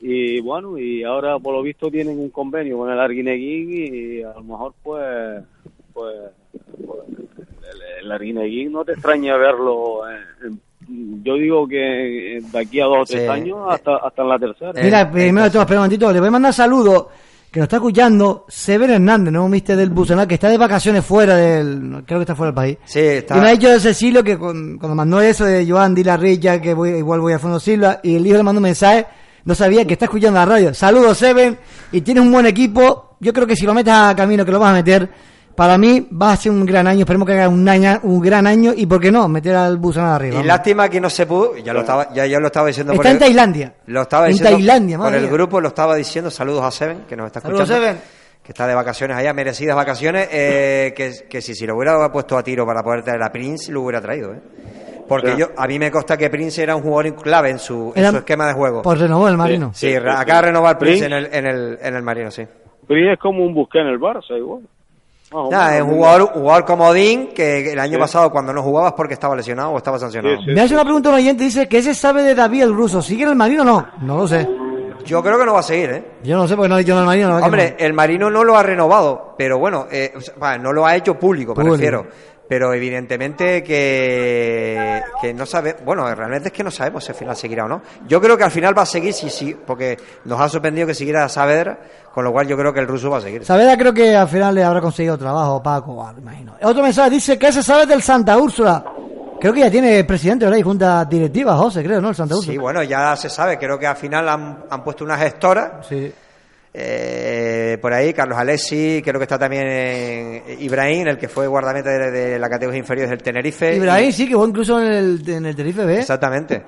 Y bueno y ahora por lo visto tienen un convenio con el Arguineguín y a lo mejor pues pues, pues, el, el Arguineguín no te extraña verlo en- en- yo digo que de aquí a dos o tres Sí. años hasta hasta en la tercera Mira, primero de todo, espera un momentito, le voy a mandar saludos que nos está escuchando Sever Hernández, ¿no? Mister del Busenal, que está de vacaciones fuera del... creo que está fuera del país. Sí, está. Y me ha dicho de Cecilio que con- cuando mandó eso de Joan Dila Rilla, que voy, igual voy a Fondo Silva, y el hijo le mandó un mensaje, no sabía que está escuchando la radio. Saludos, Seven, y tienes un buen equipo. Yo creo que si lo metes a camino, que lo vas a meter, para mí va a ser un gran año. Esperemos que haga un, año, un gran año, y por qué no, meter al Busenal arriba. Y vamos. lástima que no se pudo, ya lo estaba, ya, ya lo estaba diciendo por Está en el- Tailandia. Lo estaba En diciendo Tailandia, por el grupo, lo estaba diciendo. Saludos a Seven, que nos está Saludos, escuchando. Seven. Que está de vacaciones allá, merecidas vacaciones. eh, que, que si, si lo hubiera puesto a tiro para poder traer a Prince, lo hubiera traído, ¿eh? Porque yo, a mí me consta que Prince era un jugador clave en su, en Era- su esquema de juego. Pues renovó el Marino. Sí, acaba de renovar Prince, Prince. en, el, en, el, en el Marino, sí. Pri es como un busqué en el Barça igual menos. es un jugador, jugador comodín que el año Sí. pasado cuando no jugabas porque estaba lesionado o estaba sancionado. Me hace una pregunta un oyente, dice que se sabe de David el ruso. ¿Sigue en el Marino o no? No lo sé. Yo creo que no va a seguir, ¿eh? Yo no sé porque no he dicho en el Marino. Hombre, el Marino no lo ha renovado, pero bueno, eh, o sea, va, no lo ha hecho público, me refiero. Pero evidentemente que, que no sabe, bueno, realmente es que no sabemos si al final seguirá o no. Yo creo que al final va a seguir, sí, sí, porque nos ha sorprendido que siguiera Saavedra, con lo cual yo creo que el ruso va a seguir. Saavedra creo que al final le habrá conseguido trabajo, Paco, ah, me imagino. Otro mensaje dice, ¿qué se sabe del Santa Úrsula? Creo que ya tiene presidente, ¿verdad? Y junta directiva, José, creo, ¿no? El Santa Úrsula. Sí, bueno, ya se sabe, creo que al final han, han puesto una gestora. Sí. Eh, por ahí, Carlos Alessi, creo que está también eh, Ibrahim, el que fue guardameta de, de la categoría inferior del Tenerife. Ibrahim Y- sí, que fue incluso en el, en el Tenerife B. Exactamente.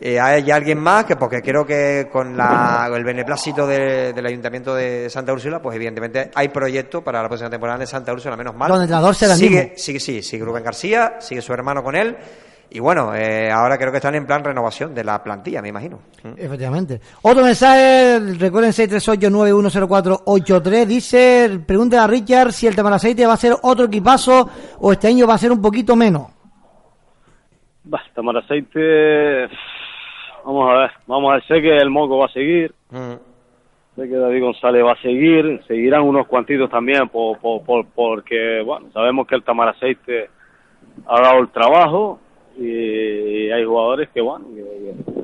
Eh, hay alguien más que, porque creo que con la, el beneplácito de- del Ayuntamiento de Santa Úrsula, pues evidentemente hay proyecto para la próxima temporada de Santa Úrsula, menos mal. Donde el entrenador será sigue, mismo. sigue, sí, sigue Rubén García, sigue su hermano con él. Y bueno, eh, ahora creo que están en plan renovación de la plantilla, me imagino. Mm. Efectivamente. Otro mensaje, recuerden 638-910483, dice, pregunta a Richard si el Tamaraceite va a ser otro equipazo o este año va a ser un poquito menos. Bah, Tamar Aceite, vamos a ver, vamos a ver, sé que el Moco va a seguir, Mm. sé que David González va a seguir, seguirán unos cuantitos también, por, por, por- porque, bueno, sabemos que el Tamar Aceite ha dado el trabajo y hay jugadores que, bueno, que, que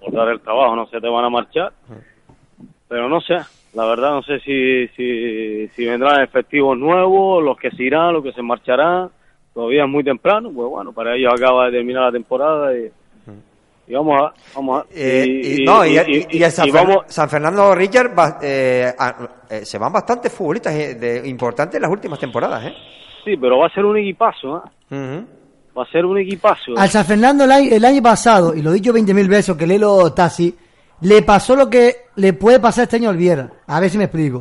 por dar el trabajo no se te van a marchar, pero no sé, la verdad no sé si, si, si vendrán efectivos nuevos, los que se irán, los que se marcharán, todavía es muy temprano, pues bueno, para ellos acaba de terminar la temporada y, y vamos a, vamos a, Eh, y, no, y, y- el San, y Fer- vamos, San Fernando Richard va- eh, a- eh, se van bastantes futbolistas eh, de, importantes en las últimas temporadas, ¿eh? sí, pero va a ser un equipazo, ¿eh? Va a ser un equipazo. Al San Fernando el año, el año pasado, y lo he dicho 20.000 veces, que Lelo Tassi, le pasó lo que le puede pasar este año al Viera. A ver si me explico.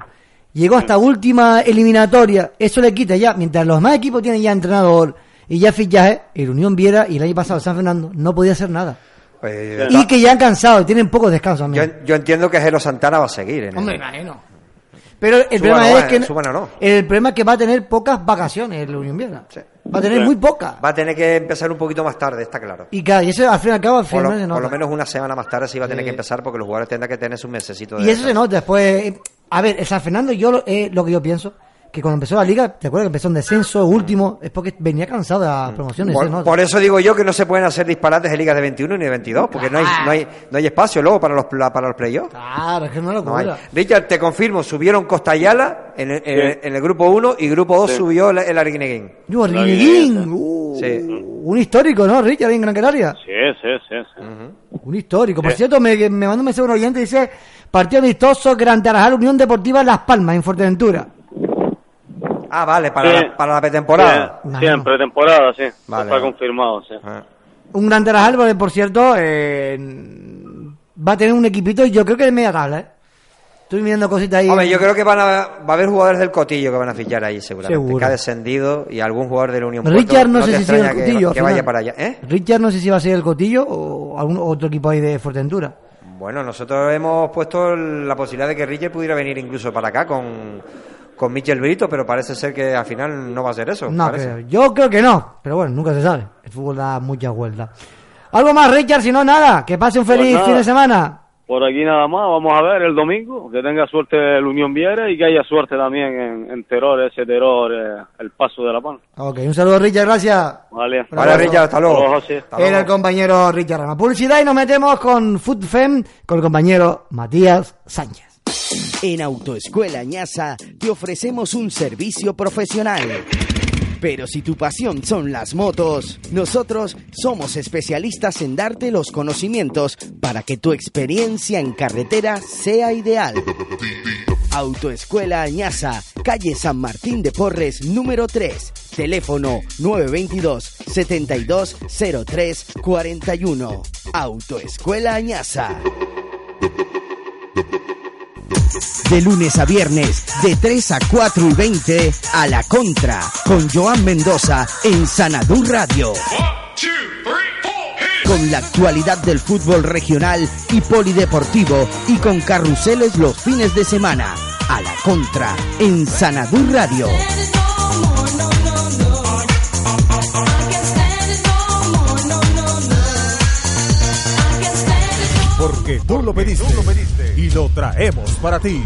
Llegó hasta última eliminatoria, eso le quita ya, mientras los demás equipos tienen ya entrenador y ya fichaje, el Unión Viera y el año pasado el San Fernando no podía hacer nada. Pues, Y que ya han cansado, tienen poco descanso yo, también. yo entiendo que Jero Santana va a seguir. En Hombre, el- imagino. Pero el Suban problema es que suban o no. el problema es que va a tener pocas vacaciones el Unión Viera. Va a tener muy pocas. Va a tener que empezar un poquito más tarde, está claro. Y claro, y eso al fin y al cabo al Por final lo, se por lo menos una semana más tarde sí va a tener Sí. que empezar porque los jugadores tendrán que tener sus mesecitos de Y eso se nota después. A ver, el San Fernando, yo lo, eh, lo que yo pienso, que cuando empezó la liga, ¿te acuerdas que empezó en descenso último? Es porque venía cansado de la promoción. y se Por, eso digo yo que no se pueden hacer disparates de ligas de 21 ni de 22, porque no hay, no hay, no hay espacio luego para los, para los playoffs. Claro, es que no lo No hay. Richard, te confirmo, subieron Costa Ayala en el, en el- Sí. en el grupo 1 y grupo 2 Sí. subió el, el Arguineguín. Evidencia. uh, Sí. un histórico, ¿no, Richard, en Gran Canaria? Sí, sí, sí. sí. Un histórico. Por cierto, me, me mandó un mensaje un oyente y dice, partido amistoso, Gran Tarajal, Unión Deportiva Las Palmas, en Fuerteventura. Ah, vale, para, Sí. la, para la pretemporada. Sí, sí, en pretemporada, sí. Vale, Está vale. confirmado, sí. Ah. Un Gran Tarajal, porque, por cierto, eh, va a tener un equipito, yo creo que de media tabla, ¿eh? Estoy mirando cositas ahí. Hombre, yo creo que van a, va a haber jugadores del Cotillo que van a fichar ahí seguramente. Seguro. Que ha descendido y algún jugador de la Unión Richard Puerto, no, sé si sigue el que- Cotillo. que, vaya para allá. ¿Eh? Richard no sé si va a ser el Cotillo o algún otro equipo ahí de Fuerteventura. Bueno, nosotros hemos puesto la posibilidad de que Richard pudiera venir incluso para acá con, con Michel Brito, pero parece ser que al final no va a ser eso. No, parece. creo. yo creo que no, pero bueno, nunca se sabe. El fútbol da muchas vueltas. ¿Algo más, Richard? Si no, nada. Que pase un Pues feliz fin de semana. Por aquí nada más, vamos a ver el domingo, que tenga suerte el Unión Viera y que haya suerte también en, en Terror, ese Terror, eh, el paso de la pan. Ok, un saludo, Richard, gracias. Vale. Vale, Richard, hasta luego. Hasta luego, José. Hasta Era luego. el compañero Richard Rama. Publicidad y nos metemos con FoodFem con el compañero Matías Sánchez. En Autoescuela Ñasa te ofrecemos un servicio profesional. Pero si tu pasión son las motos, nosotros somos especialistas en darte los conocimientos para que tu experiencia en carretera sea ideal. Autoescuela Añaza, calle San Martín de Porres, número 3. Teléfono 922 7203 41. Autoescuela Añaza. De lunes a viernes, de 3 a 4 y 20, a la contra, con Joan Mendoza en Sanadú Radio. Con la actualidad del fútbol regional y polideportivo y con carruseles los fines de semana. A la contra, en Sanadú Radio. Porque tú lo pediste, y lo traemos para ti.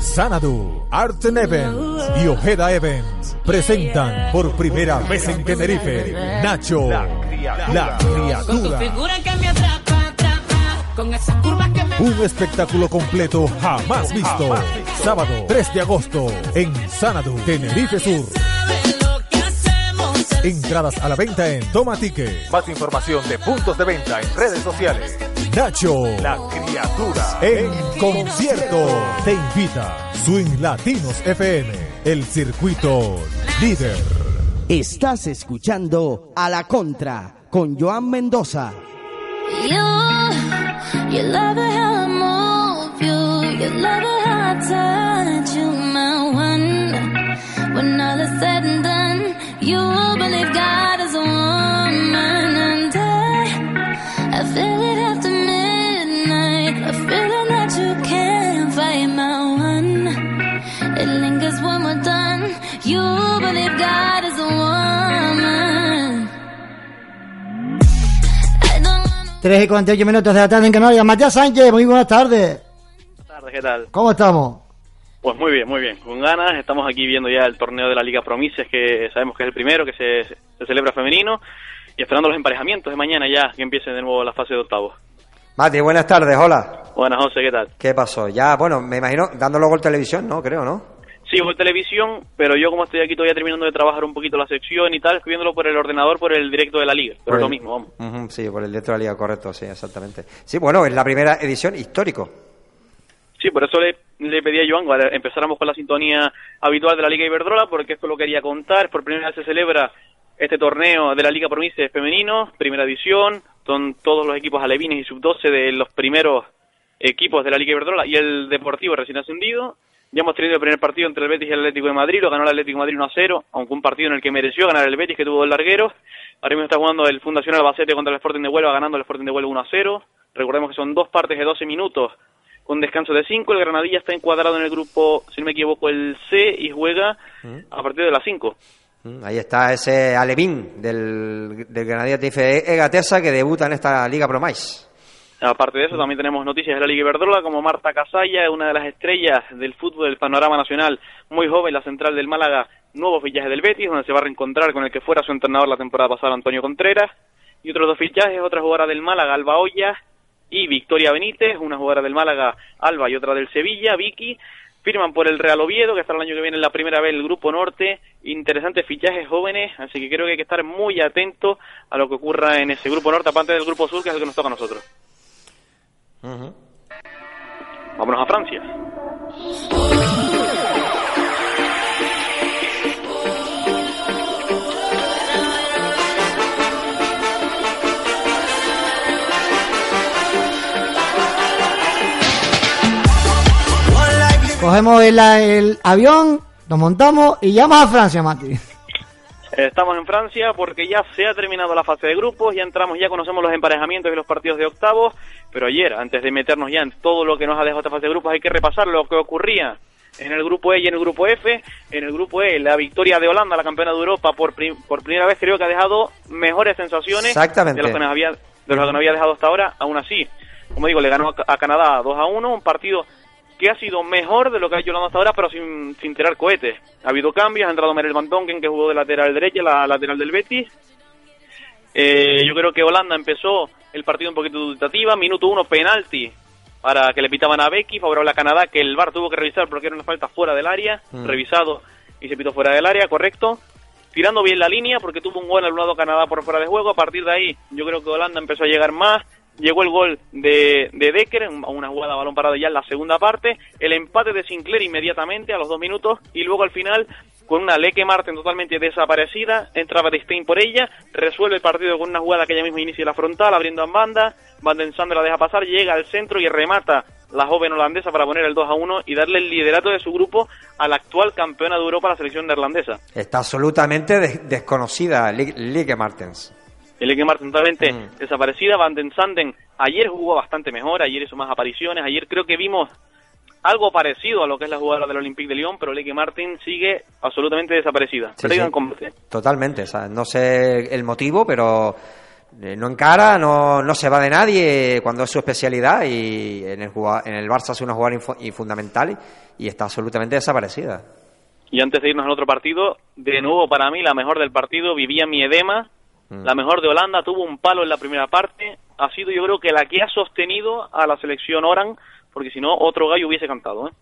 Sanadu, Art and Events y Ojeda Events presentan por primera vez en Tenerife Nacho, la criatura. Un espectáculo completo jamás visto. Sábado 3 de agosto en Sanadu, Tenerife Sur. Entradas a la venta en Toma Ticket. Más información de puntos de venta en redes sociales. Nacho, la criatura, en concierto. Te invita Swing Latinos FM, el circuito líder. Estás escuchando A la contra, con Joan Mendoza. You, you love it how I move you. You love it how I touch you, my one. When all is said and done, you believe 3 y 48 minutos de la tarde en Canarias. Matías Sánchez, muy buenas tardes. Buenas tardes, ¿qué tal? ¿Cómo estamos? Pues muy bien, muy bien. Con ganas, estamos aquí viendo ya el torneo de la Liga Promises, que sabemos que es el primero, que se, se celebra femenino, y esperando los emparejamientos de mañana ya, que empiece de nuevo la fase de octavos. Mati, buenas tardes, hola. Buenas, José, ¿qué tal? ¿Qué pasó? Ya, bueno, me imagino, dando luego el televisión, ¿no? Creo, ¿no? Sí, por televisión, pero yo como estoy aquí todavía terminando de trabajar un poquito la sección y tal, estoy viéndolo por el ordenador, por el directo de la Liga, pero es lo mismo, vamos. Sí, por el dentro de la liga, correcto, sí, exactamente. Sí, bueno, es la primera edición histórico. Sí, por eso le, le pedí a Joan que empezáramos con la sintonía habitual de la Liga Iberdrola, porque esto lo quería contar. Por primera vez se celebra este torneo de la Liga Provincias Femenino, primera edición, son todos los equipos alevines y sub-12 de los primeros equipos de la Liga Iberdrola y el Deportivo recién ascendido. Ya hemos tenido el primer partido entre el Betis y el Atlético de Madrid, lo ganó el Atlético de Madrid 1 a 0, aunque un partido en el que mereció ganar el Betis, que tuvo dos largueros. Ahora mismo está jugando el Fundación Albacete contra el Sporting de Huelva, ganando el Sporting de Huelva 1 a 0. Recordemos que son dos partes de 12 minutos con descanso de 5. El Granadilla está encuadrado en el grupo, si no me equivoco, el C y juega a partir de las 5. Mm, Ahí está ese Alevín del, del Granadilla Tife Egatesa que debuta en esta Liga Promais. Aparte de eso, también tenemos noticias de la Liga Iberdrola, como Marta Casalla, una de las estrellas del fútbol del panorama nacional, muy joven, la central del Málaga, nuevo fichaje del Betis, donde se va a reencontrar con el que fuera su entrenador la temporada pasada, Antonio Contreras, y otros dos fichajes, otra jugadora del Málaga, Alba Olla, y Victoria Benítez, una jugadora del Málaga, Alba, y otra del Sevilla, Vicky, firman por el Real Oviedo, que estará el año que viene en la primera vez el Grupo Norte, interesantes fichajes jóvenes, así que creo que hay que estar muy atento a lo que ocurra en ese Grupo Norte, aparte del Grupo Sur, que es el que nos toca a nosotros. Vámonos a Francia. Cogemos el, el avión, nos montamos y llamas a Francia, Mati. Estamos en Francia porque ya se ha terminado la fase de grupos, ya entramos, ya conocemos los emparejamientos y los partidos de octavos, pero ayer, antes de meternos ya en todo lo que nos ha dejado esta fase de grupos, hay que repasar lo que ocurría en el grupo E y en el grupo F. En el grupo E, la victoria de Holanda, la campeona de Europa, por, prim- por primera vez creo que ha dejado mejores sensaciones Exactamente. de lo que nos había, de lo que nos había dejado hasta ahora, aún así. Como digo, le ganó a, a Canadá 2 a 1, un partido que ha sido mejor de lo que ha hecho Holanda hasta ahora, pero sin, sin tirar cohetes. Ha habido cambios, ha entrado Merel Van Dongen, que jugó de lateral derecha, la lateral del Betis. Eh, yo creo que Holanda empezó el partido un poquito dubitativa, minuto uno penalti para que le pitaban a Becky, favorable a Canadá, que el VAR tuvo que revisar porque era una falta fuera del área, Mm. revisado y se pitó fuera del área, correcto. Tirando bien la línea porque tuvo un gol anulado Canadá por fuera de juego, a partir de ahí yo creo que Holanda empezó a llegar más, llegó el gol de, de Decker, un- una jugada balón parado ya en la segunda parte, el empate de Sinclair inmediatamente a los dos minutos y luego al final con una Leke Marten totalmente desaparecida, entra Stein por ella, resuelve el partido con una jugada que ella misma inicia la frontal, abriendo en banda, Van den Sande la deja pasar, llega al centro y remata la joven holandesa para poner el 2 a 1 y darle el liderato de su grupo a la actual campeona de Europa, la selección neerlandesa. Está absolutamente des- desconocida Li- Ligue Martens. El Marten totalmente desaparecida. Van den Sanden ayer jugó bastante mejor, ayer hizo más apariciones, ayer creo que vimos algo parecido a lo que es la jugadora del Olympique de Lyon, pero el Eke Martin sigue absolutamente desaparecida. Sí, sí. Totalmente, o sea, no sé el motivo, pero eh, no encara, no, no se va de nadie cuando es su especialidad y en el, en el Barça es una jugada fundamental y está absolutamente desaparecida. Y antes de irnos al otro partido, de nuevo para mí la mejor del partido, vivía mi edema, la mejor de Holanda, tuvo un palo en la primera parte, ha sido yo creo que la que ha sostenido a la selección Oran, porque si no otro gallo hubiese cantado. ¿eh?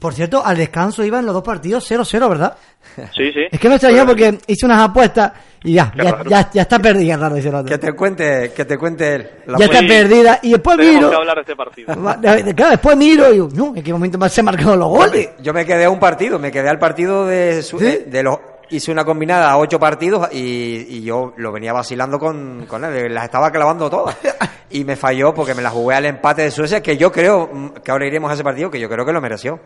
Por cierto, al descanso iban los dos partidos 0-0, ¿verdad? Sí, sí. Es que me extrañó porque hice unas apuestas y ya, ya, ya, ya está perdida, raro, dice el otro. Que te cuente, que te cuente él. la Ya está perdida y después Tenemos miro. que hablar de este partido. Claro, después miro y digo, no, en qué momento más se han marcado los goles. Yo me quedé a un partido, me quedé al partido de, su- eh, de los... Hice una combinada a ocho partidos y, y yo lo venía vacilando con, con él, las estaba clavando todas. Y me falló porque me la jugué al empate de Suecia, que yo creo, mm, que ahora iremos a ese partido, que yo creo que lo mereció.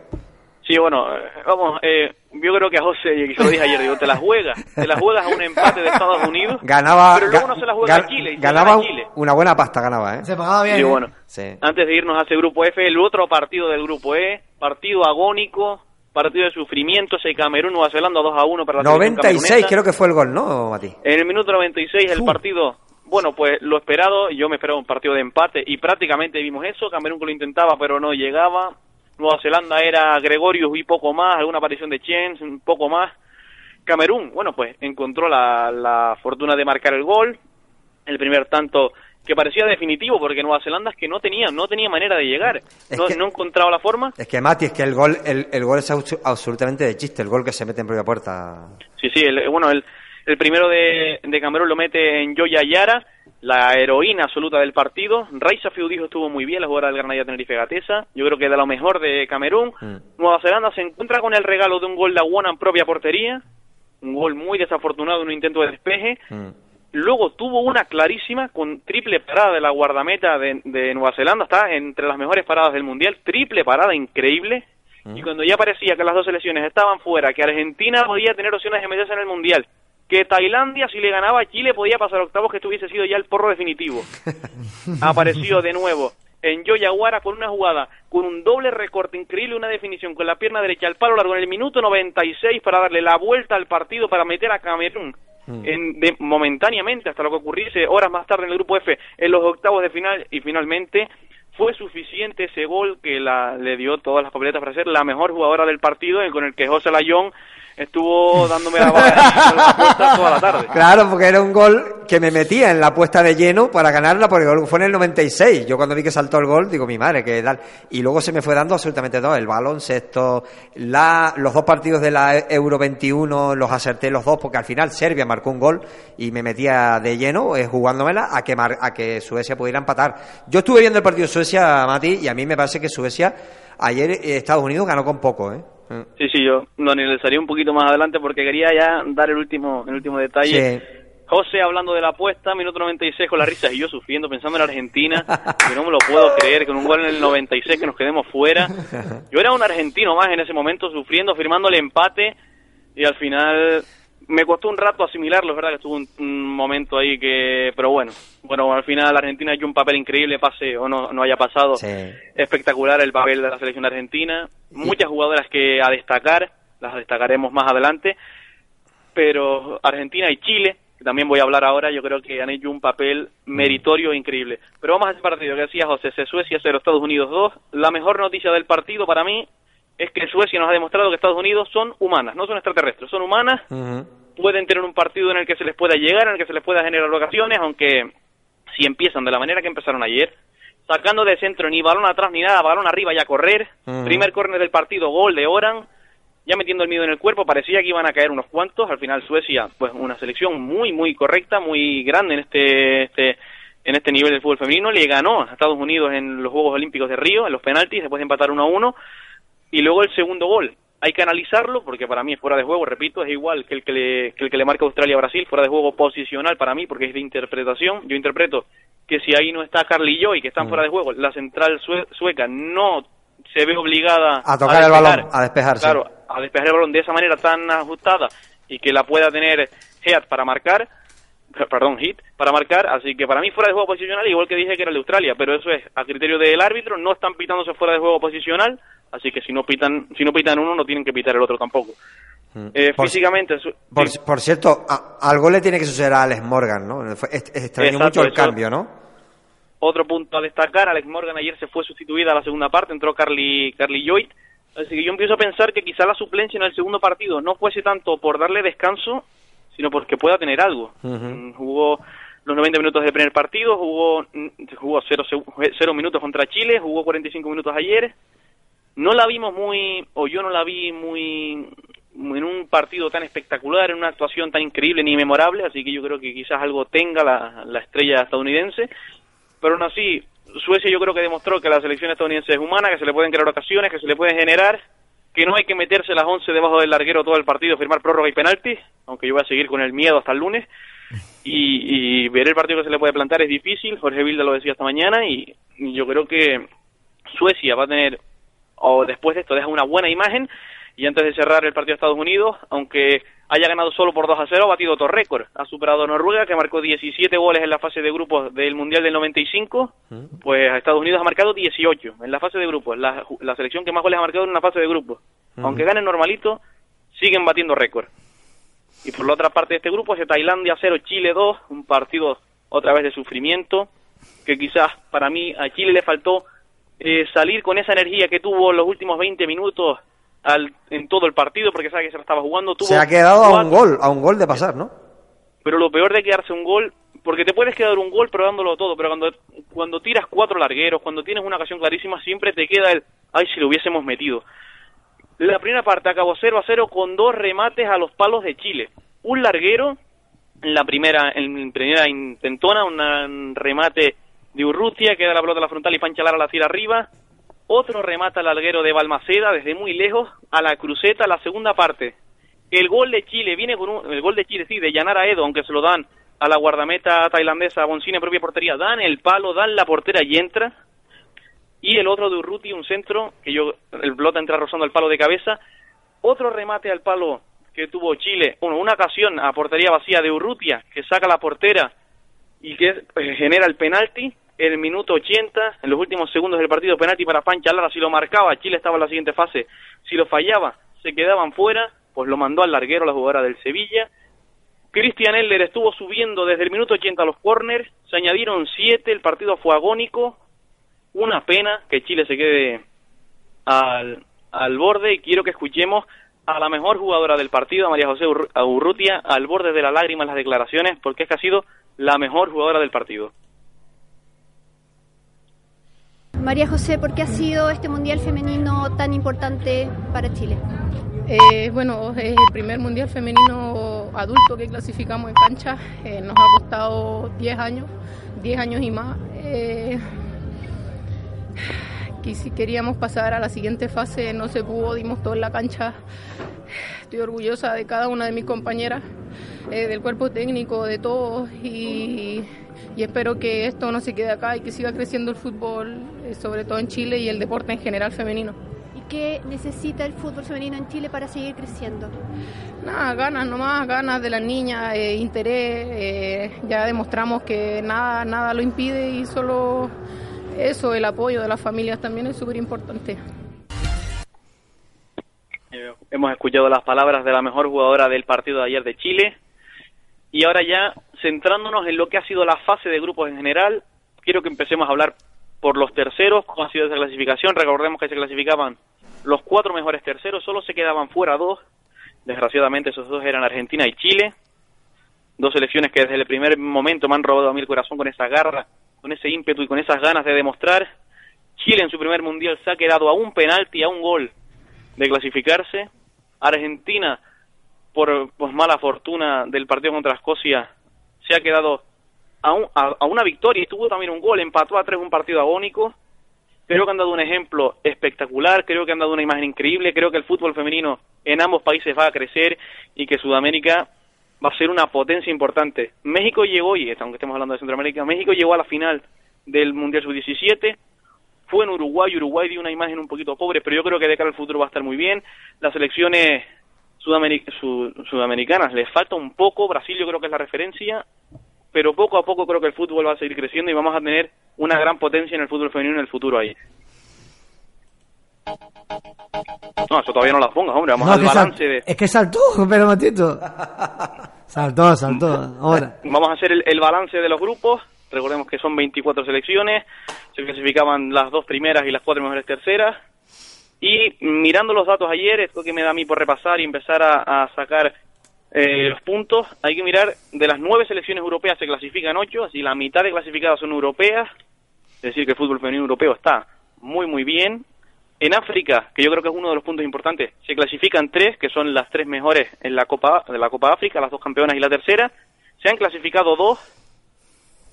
Sí, bueno, vamos, eh, yo creo que a José, y se lo dije ayer, digo, te la juegas, te la juegas a un empate de Estados Unidos, Ganaba, pero luego no se la juega ga- a Chile, y ganaba gana a Chile. una buena pasta, ganaba, ¿eh? Se pagaba bien. Y ¿eh? bueno, Sí. antes de irnos a ese grupo F, el otro partido del grupo E, partido agónico, partido de sufrimiento, ese Camerún, Nueva Zelanda 2 a 1 para la selección 96 camerunesa. creo que fue el gol, ¿no, Mati? En el minuto 96 el partido, bueno, pues lo esperado, yo me esperaba un partido de empate y prácticamente vimos eso, Camerún que lo intentaba pero no llegaba, Nueva Zelanda era Gregorius y poco más, alguna aparición de Chens, un poco más. Camerún, bueno, pues encontró la, la fortuna de marcar el gol, el primer tanto que parecía definitivo porque Nueva Zelanda es que no tenía no tenía manera de llegar, no, que- no encontraba la forma. Es que Mati, es que el gol, el, el gol es absolutamente de chiste, el gol que se mete en propia puerta. Sí, sí, el, bueno, el, el primero de, de Camerún lo mete en Joya Yara, la heroína absoluta del partido. Raisa Fiudijo estuvo muy bien, la jugadora del Granada Tenerife Gatesa. Yo creo que de lo mejor de Camerún. Nueva Zelanda se encuentra con el regalo de un gol de Aguana en propia portería. un gol muy desafortunado en un intento de despeje. Mm. Luego tuvo una clarísima con triple parada de la guardameta de, de Nueva Zelanda, está entre las mejores paradas del Mundial, triple parada increíble. Y cuando ya parecía que las dos selecciones estaban fuera, que Argentina podía tener opciones de meterse en el Mundial, que Tailandia si le ganaba a Chile podía pasar octavos, que esto hubiese sido ya el porro definitivo. Apareció de nuevo en Yoyaguara con una jugada, con un doble recorte increíble, una definición con la pierna derecha al palo largo en el minuto 96 para darle la vuelta al partido para meter a Camerún en, de- momentáneamente hasta lo que ocurriese horas más tarde en el grupo F en los octavos de final y finalmente fue suficiente ese gol que la, le dio todas las papeletas para ser la mejor jugadora del partido con el que José Layón estuvo dándome la baja en la puerta toda la tarde. Claro, porque era un gol que me metía en la puesta de lleno para ganarla, porque fue en el 96. Yo cuando vi que saltó el gol, digo, mi madre, que tal. Y luego se me fue dando absolutamente todo. El baloncesto, la, los dos partidos de la Euro 21, los acerté los dos, porque al final Serbia marcó un gol y me metía de lleno eh, jugándomela a que, mar- a que Suecia pudiera empatar. Yo estuve viendo el partido de Suecia, Mati, y a mí me parece que Suecia, ayer eh, Estados Unidos ganó con poco, ¿eh? Sí, sí, yo lo analizaría un poquito más adelante porque quería ya dar el último, el último detalle. Sí. José hablando de la apuesta, minuto 96 con la risa y yo sufriendo pensando en Argentina, que no me lo puedo creer, con un gol en el 96 que nos quedemos fuera. Yo era un argentino más en ese momento sufriendo, firmando el empate y al final me costó un rato asimilarlo, es verdad que estuvo un, un momento ahí que, pero bueno, bueno, al final Argentina ha hecho un papel increíble, pase o no, no haya pasado, espectacular el papel de la selección argentina, muchas jugadoras que a destacar, las destacaremos más adelante, pero Argentina y Chile, que también voy a hablar ahora, yo creo que han hecho un papel meritorio e increíble. Pero vamos a ese partido que decía José, Suecia 0, Estados Unidos 2. La mejor noticia del partido para mí es que Suecia nos ha demostrado que Estados Unidos son humanas, no son extraterrestres, son humanas, pueden tener un partido en el que se les pueda llegar, en el que se les pueda generar ocasiones, aunque si empiezan de la manera que empezaron ayer, sacando de centro ni balón atrás ni nada, balón arriba y a correr, primer córner del partido, gol de Oran, ya metiendo el miedo en el cuerpo, parecía que iban a caer unos cuantos, al final Suecia, pues una selección muy, muy correcta, muy grande en este, este en este nivel del fútbol femenino, le ganó a Estados Unidos en los Juegos Olímpicos de Río, en los penaltis, después de empatar 1 a 1, y luego el segundo gol. Hay que analizarlo porque para mí es fuera de juego, repito, es igual que el que le, que el que le marca Australia a Brasil, fuera de juego posicional para mí porque es de interpretación. Yo interpreto que si ahí no está Carly Joy, que están fuera de juego, la central sue- sueca no se ve obligada A tocar el despejar. balón, a despejarse. Claro, a despejar el balón de esa manera tan ajustada y que la pueda tener Heat para marcar, perdón, Hit para marcar, así que para mí fuera de juego posicional, igual que dije que era el de Australia, pero eso es a criterio del árbitro, no están pitándose fuera de juego posicional, así que si no pitan, si no pitan uno, no tienen que pitar el otro tampoco. Eh, Por- físicamente, su- Por, sí. por cierto, a- algo le tiene que suceder a Alex Morgan, ¿no? Extrañó Exacto, mucho el eso- cambio, ¿no? Otro punto a destacar, Alex Morgan ayer se fue sustituida a la segunda parte, entró Carly, Carly Lloyd, así que yo empiezo a pensar que quizá la suplencia en el segundo partido no fuese tanto por darle descanso, sino porque pueda tener algo. Mm, Jugó los 90 minutos del primer partido, jugó mm, jugó cero, seg- cero minutos contra Chile, jugó 45 minutos ayer. No la vimos muy, o yo no la vi muy, muy en un partido tan espectacular, en una actuación tan increíble ni memorable, así que yo creo que quizás algo tenga la, la estrella estadounidense. Pero aún así, Suecia yo creo que demostró que la selección estadounidense es humana, que se le pueden crear ocasiones, que se le pueden generar, que no hay que meterse las 11 debajo del larguero todo el partido, firmar prórroga y penalti, aunque yo voy a seguir con el miedo hasta el lunes. Y, y ver el partido que se le puede plantar es difícil, Jorge Vilda lo decía esta mañana, y, y yo creo que Suecia va a tener, o después de esto, deja una buena imagen, y antes de cerrar el partido de Estados Unidos, aunque haya ganado solo por 2 a 0, ha batido otro récord. Ha superado a Noruega, que marcó 17 goles en la fase de grupos del Mundial del 95, pues a Estados Unidos ha marcado 18 en la fase de grupos, la, la selección que más goles ha marcado en una fase de grupos. Aunque ganen normalito, siguen batiendo récord. Y por la otra parte de este grupo es de Tailandia 0, Chile 2, un partido otra vez de sufrimiento, que quizás para mí a Chile le faltó eh, salir con esa energía que tuvo en los últimos 20 minutos al, en todo el partido, porque sabe que se la estaba jugando. Tuvo Se ha quedado a un gol, a un gol de pasar, ¿no? pero lo peor de quedarse un gol, porque te puedes quedar un gol pero dándolo todo, pero cuando, cuando tiras cuatro largueros, cuando tienes una ocasión clarísima, siempre te queda el, ay, si lo hubiésemos metido. La primera parte acabó 0 a 0 con dos remates a los palos de Chile. Un larguero, en la primera, en primera intentona, un remate de Urrutia, que da la pelota a la frontal y Pancha Lara la tira arriba. Otro remata al larguero de Balmaceda desde muy lejos a la cruceta, la segunda parte. El gol de Chile viene con un, el gol de Chile, sí, de Yanara Edo, aunque se lo dan a la guardameta tailandesa Boncini en propia portería, dan el palo, dan la portera y entra. Y el otro de Urruti, un centro, que yo, el pelota entra rozando el palo de cabeza. Otro remate al palo que tuvo Chile, bueno, una ocasión a portería vacía de Urrutia, que saca la portera y que eh, genera el penalti. El minuto 80, en los últimos segundos del partido, penalti para Pancha Lara. Si lo marcaba, Chile estaba en la siguiente fase. Si lo fallaba, se quedaban fuera, pues lo mandó al larguero la jugadora del Sevilla. Christian Eller estuvo subiendo desde el minuto 80 a los corners, se añadieron 7, el partido fue agónico. Una pena que Chile se quede al, al borde y quiero que escuchemos a la mejor jugadora del partido, a María José Urrutia, al borde de la lágrima en las declaraciones, porque es que ha sido la mejor jugadora del partido. María José, ¿por qué ha sido este Mundial Femenino tan importante para Chile? Eh, bueno, es el primer mundial femenino adulto que clasificamos en cancha. Eh, nos ha costado 10 años, 10 años y más. Eh, quisi- queríamos pasar a la siguiente fase, no se pudo, dimos todo en la cancha. Estoy orgullosa de cada una de mis compañeras, eh, del cuerpo técnico, de todos y, y espero que esto no se quede acá y que siga creciendo el fútbol, eh, sobre todo en Chile y el deporte en general femenino. ¿Y qué necesita el fútbol femenino en Chile para seguir creciendo? Nada, ganas nomás, ganas de las niñas, eh, interés. eh, ya demostramos que nada, nada lo impide y solo eso, el apoyo de las familias también es súper importante. Eh, hemos escuchado las palabras de la mejor jugadora del partido de ayer de Chile. Y ahora ya, centrándonos en lo que ha sido la fase de grupos en general, quiero que empecemos a hablar por los terceros, cómo ha sido esa clasificación. Recordemos que se clasificaban los cuatro mejores terceros, solo se quedaban fuera dos. Desgraciadamente esos dos eran Argentina y Chile. Dos selecciones que desde el primer momento me han robado a mí el corazón con esa garra, con ese ímpetu y con esas ganas de demostrar. Chile en su primer mundial se ha quedado a un penalti, a un gol de clasificarse. Argentina, por mala fortuna del partido contra Escocia, se ha quedado a, un- a- una victoria y tuvo también un gol, empató a tres un partido agónico. Creo que han dado un ejemplo espectacular, creo que han dado una imagen increíble, creo que el fútbol femenino en ambos países va a crecer y que Sudamérica va a ser una potencia importante. México llegó, y aunque estemos hablando de Centroamérica, México llegó a la final del Mundial Sub-17, fue en Uruguay, Uruguay dio una imagen un poquito pobre, pero yo creo que de cara al futuro va a estar muy bien. Las selecciones sudameric- su- sudamericanas les falta un poco, Brasil yo creo que es la referencia, pero poco a poco creo que el fútbol va a seguir creciendo y vamos a tener una gran potencia en el fútbol femenino en el futuro ahí. No, eso todavía no las pongas, hombre, vamos No, al balance de... Es que saltó, espera un momentito. Saltó, saltó. Ahora. Vamos a hacer el, el balance de los grupos. Recordemos que son 24 selecciones. Se clasificaban las dos primeras y las cuatro mejores terceras. Y mirando los datos ayer, esto que me da a mí por repasar y empezar a, a sacar eh, los puntos, hay que mirar, de las nueve selecciones europeas se clasifican ocho, así la mitad de clasificadas son europeas. Es decir, que el fútbol femenino europeo está muy, muy bien. En África, que yo creo que es uno de los puntos importantes, se clasifican tres, que son las tres mejores en la Copa de la Copa África, las dos campeonas y la tercera. Se han clasificado dos.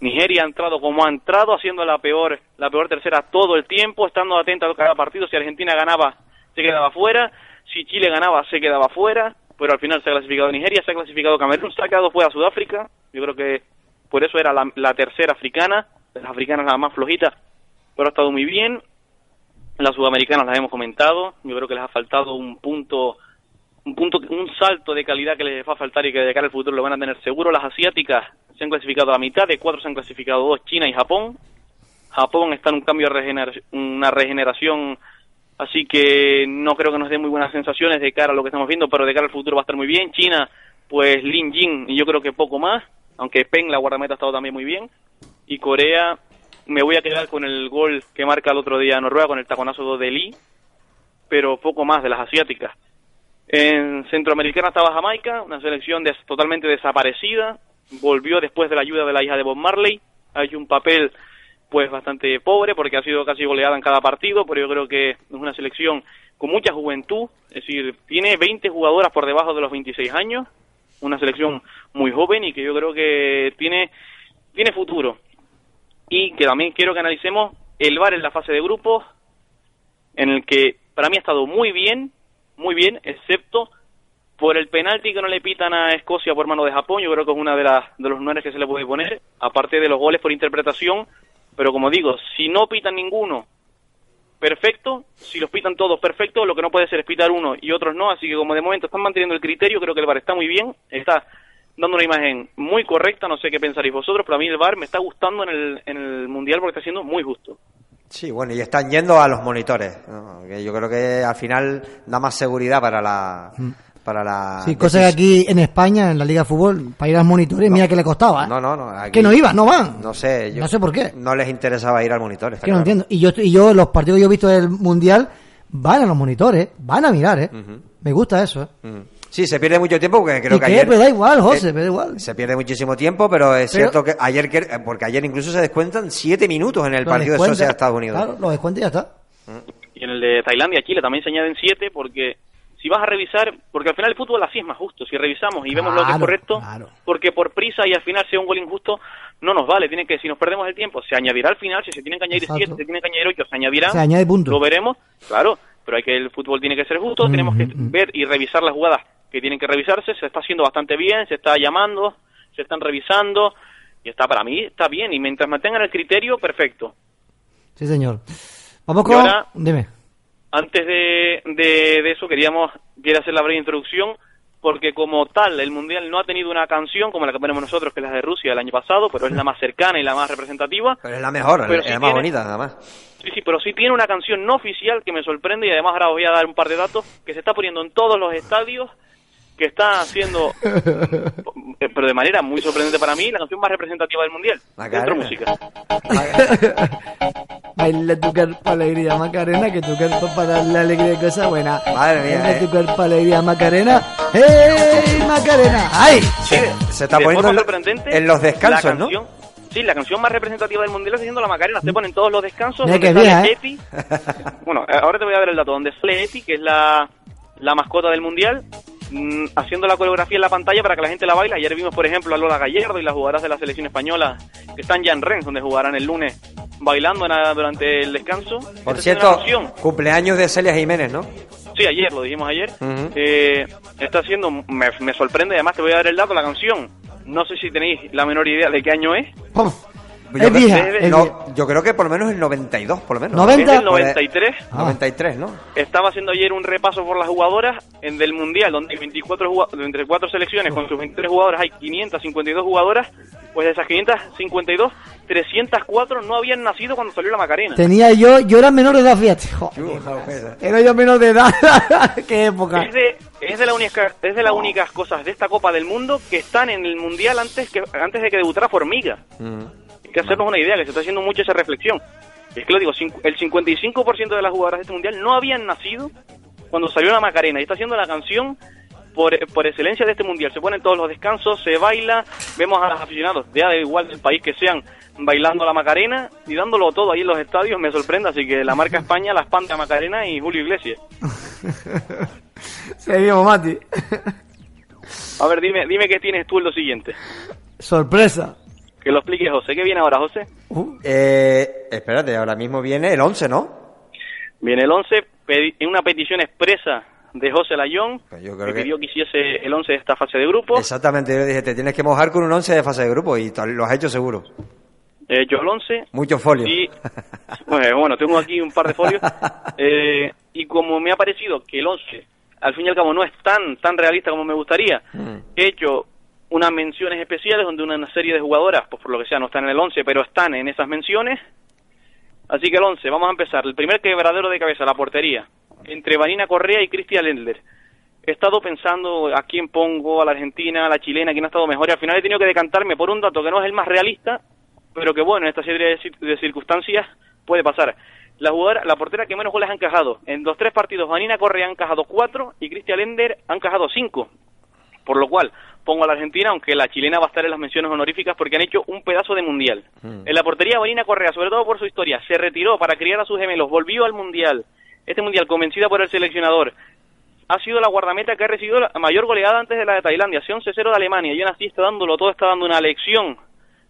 Nigeria ha entrado como ha entrado, haciendo la peor la peor tercera todo el tiempo, estando atenta a cada partido. Si Argentina ganaba, se quedaba fuera. Si Chile ganaba, se quedaba fuera. Pero al final se ha clasificado Nigeria, se ha clasificado Camerún, se ha quedado fuera Sudáfrica. Yo creo que por eso era la, tercera africana, las africanas la más flojita, pero ha estado muy bien. Las sudamericanas las hemos comentado, yo creo que les ha faltado un punto, un punto, un salto de calidad que les va a faltar y que de cara al futuro lo van a tener seguro. Las asiáticas se han clasificado a mitad, de cuatro se han clasificado dos, China y Japón. Japón está en un cambio de una regeneración, así que no creo que nos dé muy buenas sensaciones de cara a lo que estamos viendo, pero de cara al futuro va a estar muy bien. China, pues Lin Jin, y yo creo que poco más, aunque Peng, la guardameta, ha estado también muy bien. Y Corea, me voy a quedar con el gol que marca el otro día Noruega con el taconazo de Lee, pero poco más de las asiáticas. En Centroamericana estaba Jamaica, una selección totalmente desaparecida, volvió después de la ayuda de la hija de Bob Marley, ha hecho un papel pues bastante pobre porque ha sido casi goleada en cada partido, pero yo creo que es una selección con mucha juventud, es decir, tiene 20 jugadoras por debajo de los 26 años, una selección muy joven y que yo creo que tiene tiene futuro. Y que también quiero que analicemos el VAR en la fase de grupos, en el que para mí ha estado muy bien, muy bien, excepto Por el penalti que no le pitan a Escocia por mano de Japón, yo creo que es una de, las de los nueve que se le puede poner, aparte de los goles por interpretación, pero como digo, si no pitan ninguno, perfecto, si los pitan todos, perfecto, lo que no puede ser es pitar uno y otros no, así que como de momento están manteniendo el criterio, creo que el VAR está muy bien, está dando una imagen muy correcta, no sé qué pensaréis vosotros, pero a mí el VAR me está gustando en el, en el Mundial porque está siendo muy justo. Sí, bueno, y están yendo a los monitores, ¿no? que yo creo que al final da más seguridad para la... Para la Sí, cosa que aquí en España, en la Liga de Fútbol, para ir a los monitores, mira que le costaba. ¿eh? No, no, no. aquí- Que no iban, no van. No sé, yo- No sé por qué. No les interesaba ir al monitor. está Que no entiendo. Y yo, y yo, los partidos que yo he visto del Mundial, van a los monitores, van a mirar, ¿eh? Me gusta eso, ¿eh? Mm. Sí, se pierde mucho tiempo porque creo ¿Y que qué? ayer... Pero da igual, José, eh, pero da igual. Se pierde muchísimo tiempo, pero es Pero- cierto que ayer, que- porque ayer incluso se descuentan siete minutos en el partido de descuenta, Suecia Estados Unidos. Claro, lo descuenta y ya está. Y en el de Tailandia, Chile también se añaden siete porque si vas a revisar, porque al final el fútbol así es más justo, si revisamos y vemos lo que es Claro, correcto, porque por prisa y al final sea un gol injusto, no nos vale, tiene que, si nos perdemos el tiempo, se añadirá al final, si se tienen que añadir Exacto. siete, se tienen que añadir ocho, se añadirán, Se añade punto. lo veremos, claro, pero hay que el fútbol tiene que ser justo, tenemos que ver y revisar las jugadas que tienen que revisarse, se está haciendo bastante bien, se está llamando, se están revisando, y está para mí, está bien, y mientras mantengan el criterio, perfecto. Sí, señor. Vamos con... ahora- Dime. Antes de, de, de eso queríamos quiero hacer la breve introducción porque como tal el mundial no ha tenido una canción como la que ponemos nosotros que es la de Rusia del año pasado, pero es la más cercana y la más representativa. Pero es la mejor, Pero es sí la más tiene- bonita, nada más. Sí, sí, pero sí tiene una canción no oficial que me sorprende y además ahora os voy a dar un par de datos que se está poniendo en todos los estadios que está haciendo, eh, pero de manera muy sorprendente para mí, la canción más representativa del mundial. Dentro Macarena. música. Baila tu cuerpo alegría Macarena, que tu cuerpo para darle alegría y cosa buena. Madre mía, Baila eh. tu cuerpo alegría Macarena. ¡Hey, Macarena! ¡Ay! Sí, Se está poniendo en, sorprendente, en los descansos, la ¿no? canción- Sí, la canción más representativa del mundial está siendo la Macarena. Se ponen todos los descansos. Donde que sale vieja, ¿eh? Eti. Bueno, eh, ahora te voy a dar el dato. Donde sale Eti, que es la, la mascota del mundial, mm, haciendo la coreografía en la pantalla para que la gente la baile. Ayer vimos, por ejemplo, a Lola Gallardo y las jugadoras de la selección española que están ya en Rennes, donde jugarán el lunes bailando durante el descanso. Por Esta cierto, cumpleaños de Celia Jiménez, ¿no? Sí, ayer, lo dijimos ayer. Eh, está haciendo, me, me sorprende, además te voy a dar el dato, la canción. No sé si tenéis la menor idea de qué año es. Yo Es creo- vieja, es no, yo creo que por lo menos el 92, por lo menos. ¿90? Es del 93. Ah. 93, ¿no? Estaba haciendo ayer un repaso por las jugadoras en del Mundial, donde hay 24 jugua- entre cuatro selecciones con sus 23 jugadoras hay 552 jugadoras. Pues de esas 552, 304 no habían nacido cuando salió la Macarena. Tenía yo, yo era menor de edad, fíjate. Joder, era yo menor de edad. ¡Qué época! Es de, es de la única, es de las únicas cosas de esta Copa del Mundo que están en el Mundial antes que antes de que debutara Formiga. Hay que hacernos una idea, que se está haciendo mucho esa reflexión. Es que lo digo, el 55% de las jugadoras de este mundial no habían nacido cuando salió la Macarena. Y está haciendo la canción por, por excelencia de este mundial. Se ponen todos los descansos, se baila, vemos a los aficionados, ya da igual del país que sean, bailando la Macarena y dándolo todo ahí en los estadios. Me sorprende, así que la marca España, la espanta Macarena y Julio Iglesias. Seguimos, Mati. A ver, dime, dime qué tienes tú en lo siguiente. Sorpresa. Que lo explique José. ¿Qué viene ahora, José? Eh, espérate, ahora mismo viene el 11, ¿no? Viene el 11, pedi- en una petición expresa de José Layón, yo que creo que- pidió que hiciese el 11 de esta fase de grupo. Exactamente, yo le dije, te tienes que mojar con un 11 de fase de grupo y lo has hecho seguro. He hecho el 11 Mucho folio. y, pues, bueno, tengo aquí un par de folios. Eh, y como me ha parecido que el 11, al fin y al cabo, no es tan, tan realista como me gustaría, he hecho unas menciones especiales donde una serie de jugadoras, pues por lo que sea, no están en el 11, pero están en esas menciones. Así que el 11, vamos a empezar. El primer quebradero de cabeza, la portería, entre Vanina Correa y Cristian Lendler. He estado pensando a quién pongo, a la argentina, a la chilena, quién ha estado mejor, y al final he tenido que decantarme por un dato que no es el más realista, pero que bueno, en esta serie de, cir- de circunstancias puede pasar. La jugadora, la portera que menos goles ha encajado. En los tres partidos, Vanina Correa ha encajado cuatro y Cristian Lender ha encajado cinco. Por lo cual, pongo a la Argentina, aunque la chilena va a estar en las menciones honoríficas porque han hecho un pedazo de mundial. En la portería, Vanina Correa, sobre todo por su historia, se retiró para criar a sus gemelos, volvió al mundial. Este mundial, convencida por el seleccionador, ha sido la guardameta que ha recibido la mayor goleada antes de la de Tailandia, hace 11-0 de Alemania, y aún así está dándolo todo, está dando una lección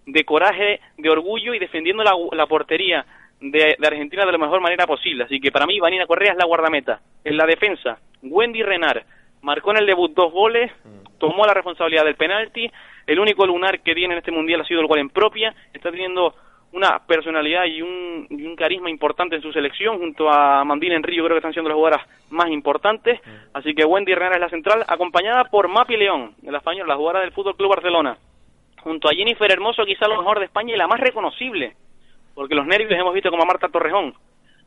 de coraje, de orgullo y defendiendo la, la portería de, de Argentina de la mejor manera posible. Así que para mí, Vanina Correa es la guardameta. En la defensa, Wendy Renard, marcó en el debut dos goles, tomó la responsabilidad del penalti, el único lunar que tiene en este mundial ha sido el gol en propia, está teniendo una personalidad y un, y un carisma importante en su selección, junto a Mandina Enrío, creo que están siendo las jugadoras más importantes, así que Wendy Herrera es la central, acompañada por Mapi León, de la española, la jugadora del Fútbol Club Barcelona, junto a Jennifer Hermoso, quizá lo mejor de España y la más reconocible, porque los nervios hemos visto como a Marta Torrejón.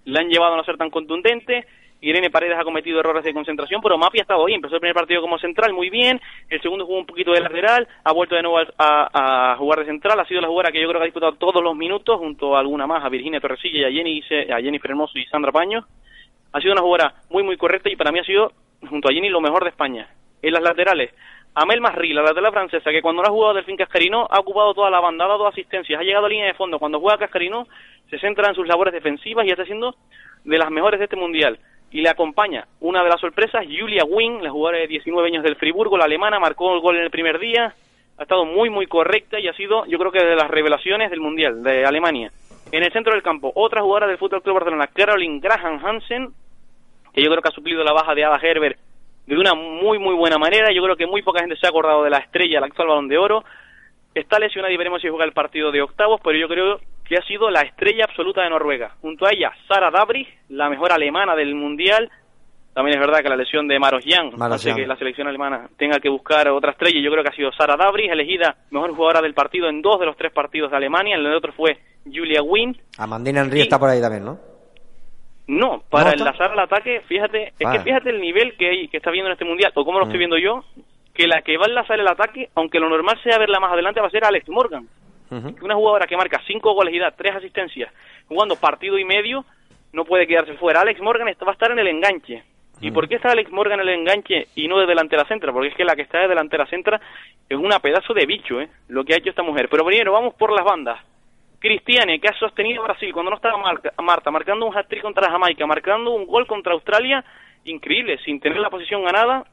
La han llevado a no ser tan contundente. Irene Paredes ha cometido errores de concentración, pero Mapi ha estado bien. Empezó el primer partido como central muy bien, el segundo jugó un poquito de lateral, ha vuelto de nuevo a, jugar de central, ha sido la jugadora que yo creo que ha disputado todos los minutos, junto a alguna más, a Virginia Torresilla y a Jenny, a Jennifer Hermoso y Sandra Paño. Ha sido una jugadora muy, muy correcta y para mí ha sido, junto a Jenny, lo mejor de España. En las laterales, Amel Masri, la lateral francesa, que cuando no ha jugado Delfín Cascarino ha ocupado toda la banda, ha dado asistencias, ha llegado a línea de fondo. Cuando juega Cascarino se centra en sus labores defensivas y está siendo de las mejores de este mundial. Y le acompaña una de las sorpresas, Julia Wing, la jugadora de 19 años del Friburgo, la alemana, marcó el gol en el primer día, ha estado muy, muy correcta y ha sido, yo creo que de las revelaciones del mundial de Alemania. En el centro del campo, otra jugadora del Fútbol Club Barcelona, Caroline Graham Hansen, que yo creo que ha suplido la baja de Ada Herbert de una muy muy buena manera. Yo creo que muy poca gente se ha acordado de la estrella, el actual balón de oro. Está lesionada y veremos si juega el partido de octavos, pero yo creo que ha sido la estrella absoluta de Noruega. Junto a ella, Sara Dabri, la mejor alemana del mundial. También es verdad que la lesión de Maros Jan hace que la selección alemana tenga que buscar otra estrella. Yo creo que ha sido Sara Dabri, elegida mejor jugadora del partido en dos de los tres partidos de Alemania. En el otro fue Julia Wynn. Amandina Enrique está por ahí también, ¿no? No, para enlazar al ataque, fíjate, es que fíjate el nivel que hay, que está viendo en este mundial, o cómo lo estoy Mm. viendo yo, que la que va a enlazar el ataque, aunque lo normal sea verla más adelante, va a ser Alex Morgan. Una jugadora que marca cinco goles y da tres asistencias, jugando partido y medio, no puede quedarse fuera. Alex Morgan está- va a estar en el enganche. ¿Y por qué está Alex Morgan en el enganche y no de delantera centra? Porque es que la que está de delantera centra es una pedazo de bicho, ¿eh? Lo que ha hecho esta mujer. Pero primero, vamos por las bandas. Cristiane, que ha sostenido a Brasil cuando no estaba Marca- Marta, marcando un hat-trick contra Jamaica, marcando un gol contra Australia, increíble, sin tener la posición ganada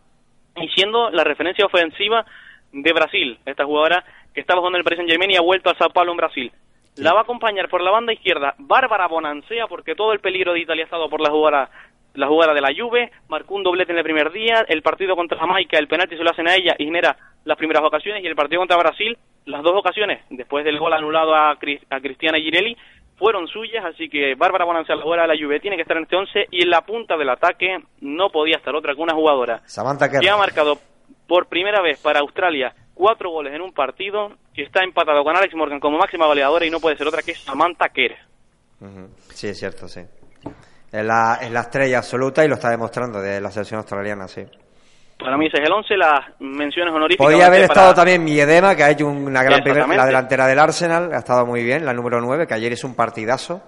y siendo la referencia ofensiva de Brasil, esta jugadora que estaba jugando en el Paris Saint Germain y ha vuelto a Sao Paulo en Brasil. La va a acompañar por la banda izquierda Bárbara Bonansea, porque todo el peligro de Italia ha estado por la jugada, la jugada de la Juve, marcó un doblete en el primer día, el partido contra Jamaica, el penalti se lo hacen a ella y genera las primeras ocasiones, y el partido contra Brasil, las dos ocasiones, después del gol anulado a, a Cristiana Girelli, fueron suyas, así que Bárbara Bonansea, la jugadora de la Juve, tiene que estar en este 11, y en la punta del ataque no podía estar otra que una jugadora. Samantha que ha marcado por primera vez para Australia cuatro goles en un partido, que está empatado con Alex Morgan como máxima goleadora y no puede ser otra que Samantha Kerr. Sí, es cierto, sí. Es la, es la estrella absoluta y lo está demostrando de la selección australiana, sí. Para mí ese es el 11, las menciones honoríficas. Podría haber estado para- también Miedema, que ha hecho una gran primera, la delantera del Arsenal, ha estado muy bien, la número 9, que ayer es un partidazo.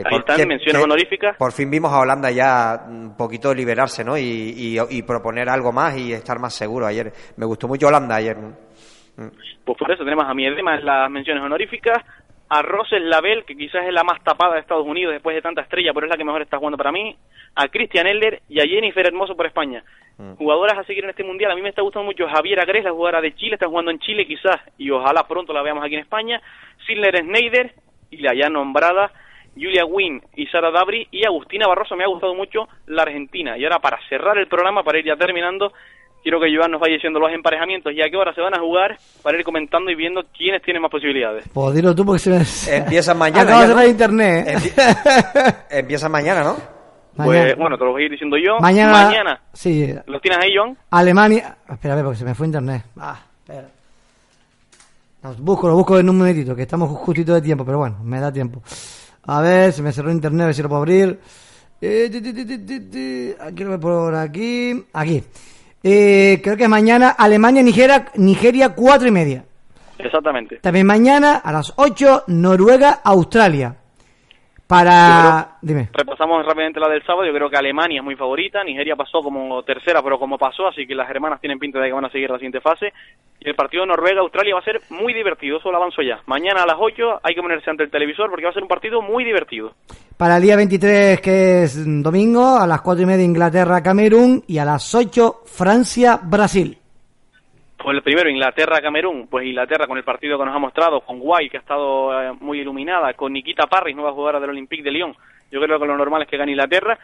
Que Ahí están, que- menciones que honoríficas. Por fin vimos a Holanda ya un poquito liberarse, ¿no? Y, y- y proponer algo más y estar más seguro ayer. Me gustó mucho Holanda ayer. ¿no? Pues por eso tenemos a Miedema en las menciones honoríficas, a Rosel Label, que quizás es la más tapada de Estados Unidos después de tanta estrella, pero es la que mejor está jugando para mí, a Christian Elder y a Jennifer Hermoso por España. Jugadoras a seguir en este mundial, a mí me está gustando mucho Javiera Gres, la jugadora de Chile, está jugando en Chile quizás, y ojalá pronto la veamos aquí en España, Silner Schneider y la ya nombrada Julia Wynn y Sara Dabri y Agustina Barroso, me ha gustado mucho la Argentina. Y ahora para cerrar el programa, para ir ya terminando, quiero que Joan nos vaya diciendo los emparejamientos y a qué hora se van a jugar para ir comentando y viendo quiénes tienen más posibilidades. Pues dilo tú porque se me... Empiezan mañana. Acabo de ¿no? cerrar internet. ¿eh? Empiezan mañana, ¿no? Pues Mañana. bueno, te lo voy a ir diciendo yo. Mañana- Mañana. Sí, ¿Los tienes ahí, Joan? Alemania... Ver, porque se me fue internet. Ah, espera. Los busco, lo busco en un momentito, que estamos justito de tiempo, pero bueno, me da tiempo. A ver, se me cerró internet, a ver si lo puedo abrir. Eh, ti, ti, ti. Aquí lo veo por aquí. Aquí. Eh, creo que es mañana Alemania, Nigeria, Nigeria, cuatro y media. Exactamente. También mañana a las 8, Noruega, Australia. Para... Dime. Repasamos rápidamente la del sábado. Yo creo que Alemania es muy favorita. Nigeria pasó como tercera, pero como pasó, así que las hermanas tienen pinta de que van a seguir la siguiente fase. Y el partido Noruega-Australia va a ser muy divertido. Eso lo avanzo ya. Mañana a las 8 hay que ponerse ante el televisor porque va a ser un partido muy divertido. Para el día 23, que es domingo, a las 4 y media Inglaterra, Camerún. Y a las 8, Francia, Brasil. Pues el primero, Inglaterra-Camerún. Pues Inglaterra con el partido que nos ha mostrado, con Guay, que ha estado eh, muy iluminada, con Nikita Parris, nueva jugadora del Olympique de Lyon. Yo creo que lo normal es que gane Inglaterra.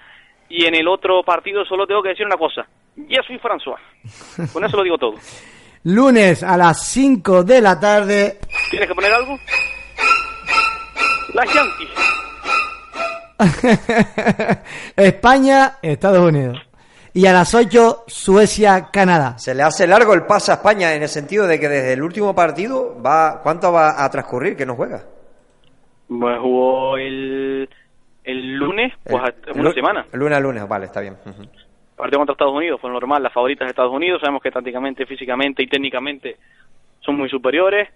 Y en el otro partido solo tengo que decir una cosa. Ya soy François. Con eso lo digo todo. Lunes a las 5 de la tarde. ¿Tienes que poner algo? Las Yankees. España, Estados Unidos. Y a las 8, Suecia, Canadá. Se le hace largo el pase a España en el sentido de que desde el último partido va ¿cuánto va a transcurrir que no juega? Pues jugó el, el lunes, pues El- una semana. Lunes a lunes, vale, está bien. Ujú. Partido contra Estados Unidos, fue normal, las favoritas de Estados Unidos, sabemos que tácticamente, físicamente y técnicamente son muy superiores.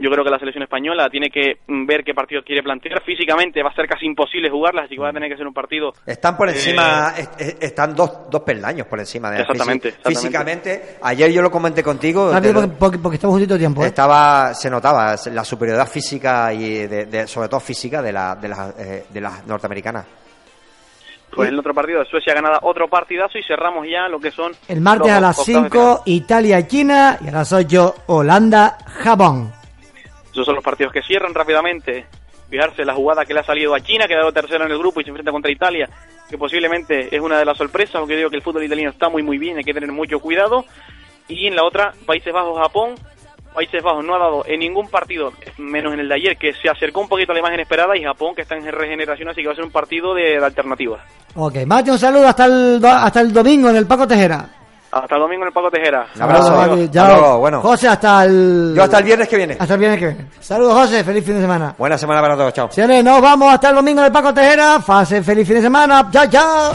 Yo creo que la selección española tiene que mm, ver qué partido quiere plantear. Físicamente va a ser casi imposible jugarlas, así que va a tener que ser un partido Están por Eh, encima, est- est- están dos, dos peldaños por encima de Exactamente, exactamente. Físicamente, ayer yo lo comenté contigo. Porque, porque- porque estamos justito tiempo. ¿eh? Estaba, se notaba la superioridad física y de, de- sobre todo física de, la, de, las, eh, de las norteamericanas. Pues el otro partido de Suecia ganada otro partidazo y cerramos ya lo que son El martes a las octavos de 5, Italia, China. Y a las 8, Holanda, Japón. Esos son los partidos que cierran rápidamente. Fijarse la jugada que le ha salido a China, que quedado tercero en el grupo y se enfrenta contra Italia, que posiblemente es una de las sorpresas, porque digo que el fútbol italiano está muy muy bien, hay que tener mucho cuidado. Y en la otra, Países Bajos, Japón. Países Bajos no ha dado en ningún partido, menos en el de ayer, que se acercó un poquito a la imagen esperada, y Japón, que está en regeneración, así que va a ser un partido de, de alternativas. Ok, Mati, un saludo hasta el, hasta el domingo en el Paco Tejera. Hasta el domingo en el Paco Tejera. Mati. Hasta Chao. luego, bueno. José, hasta el. Yo hasta el viernes que viene. Hasta el viernes que viene. Saludos, José. Feliz fin de semana. Buena semana para todos, chao. Señores, nos vamos hasta el domingo en el Paco Tejera. Fase, feliz fin de semana. Chao, chao.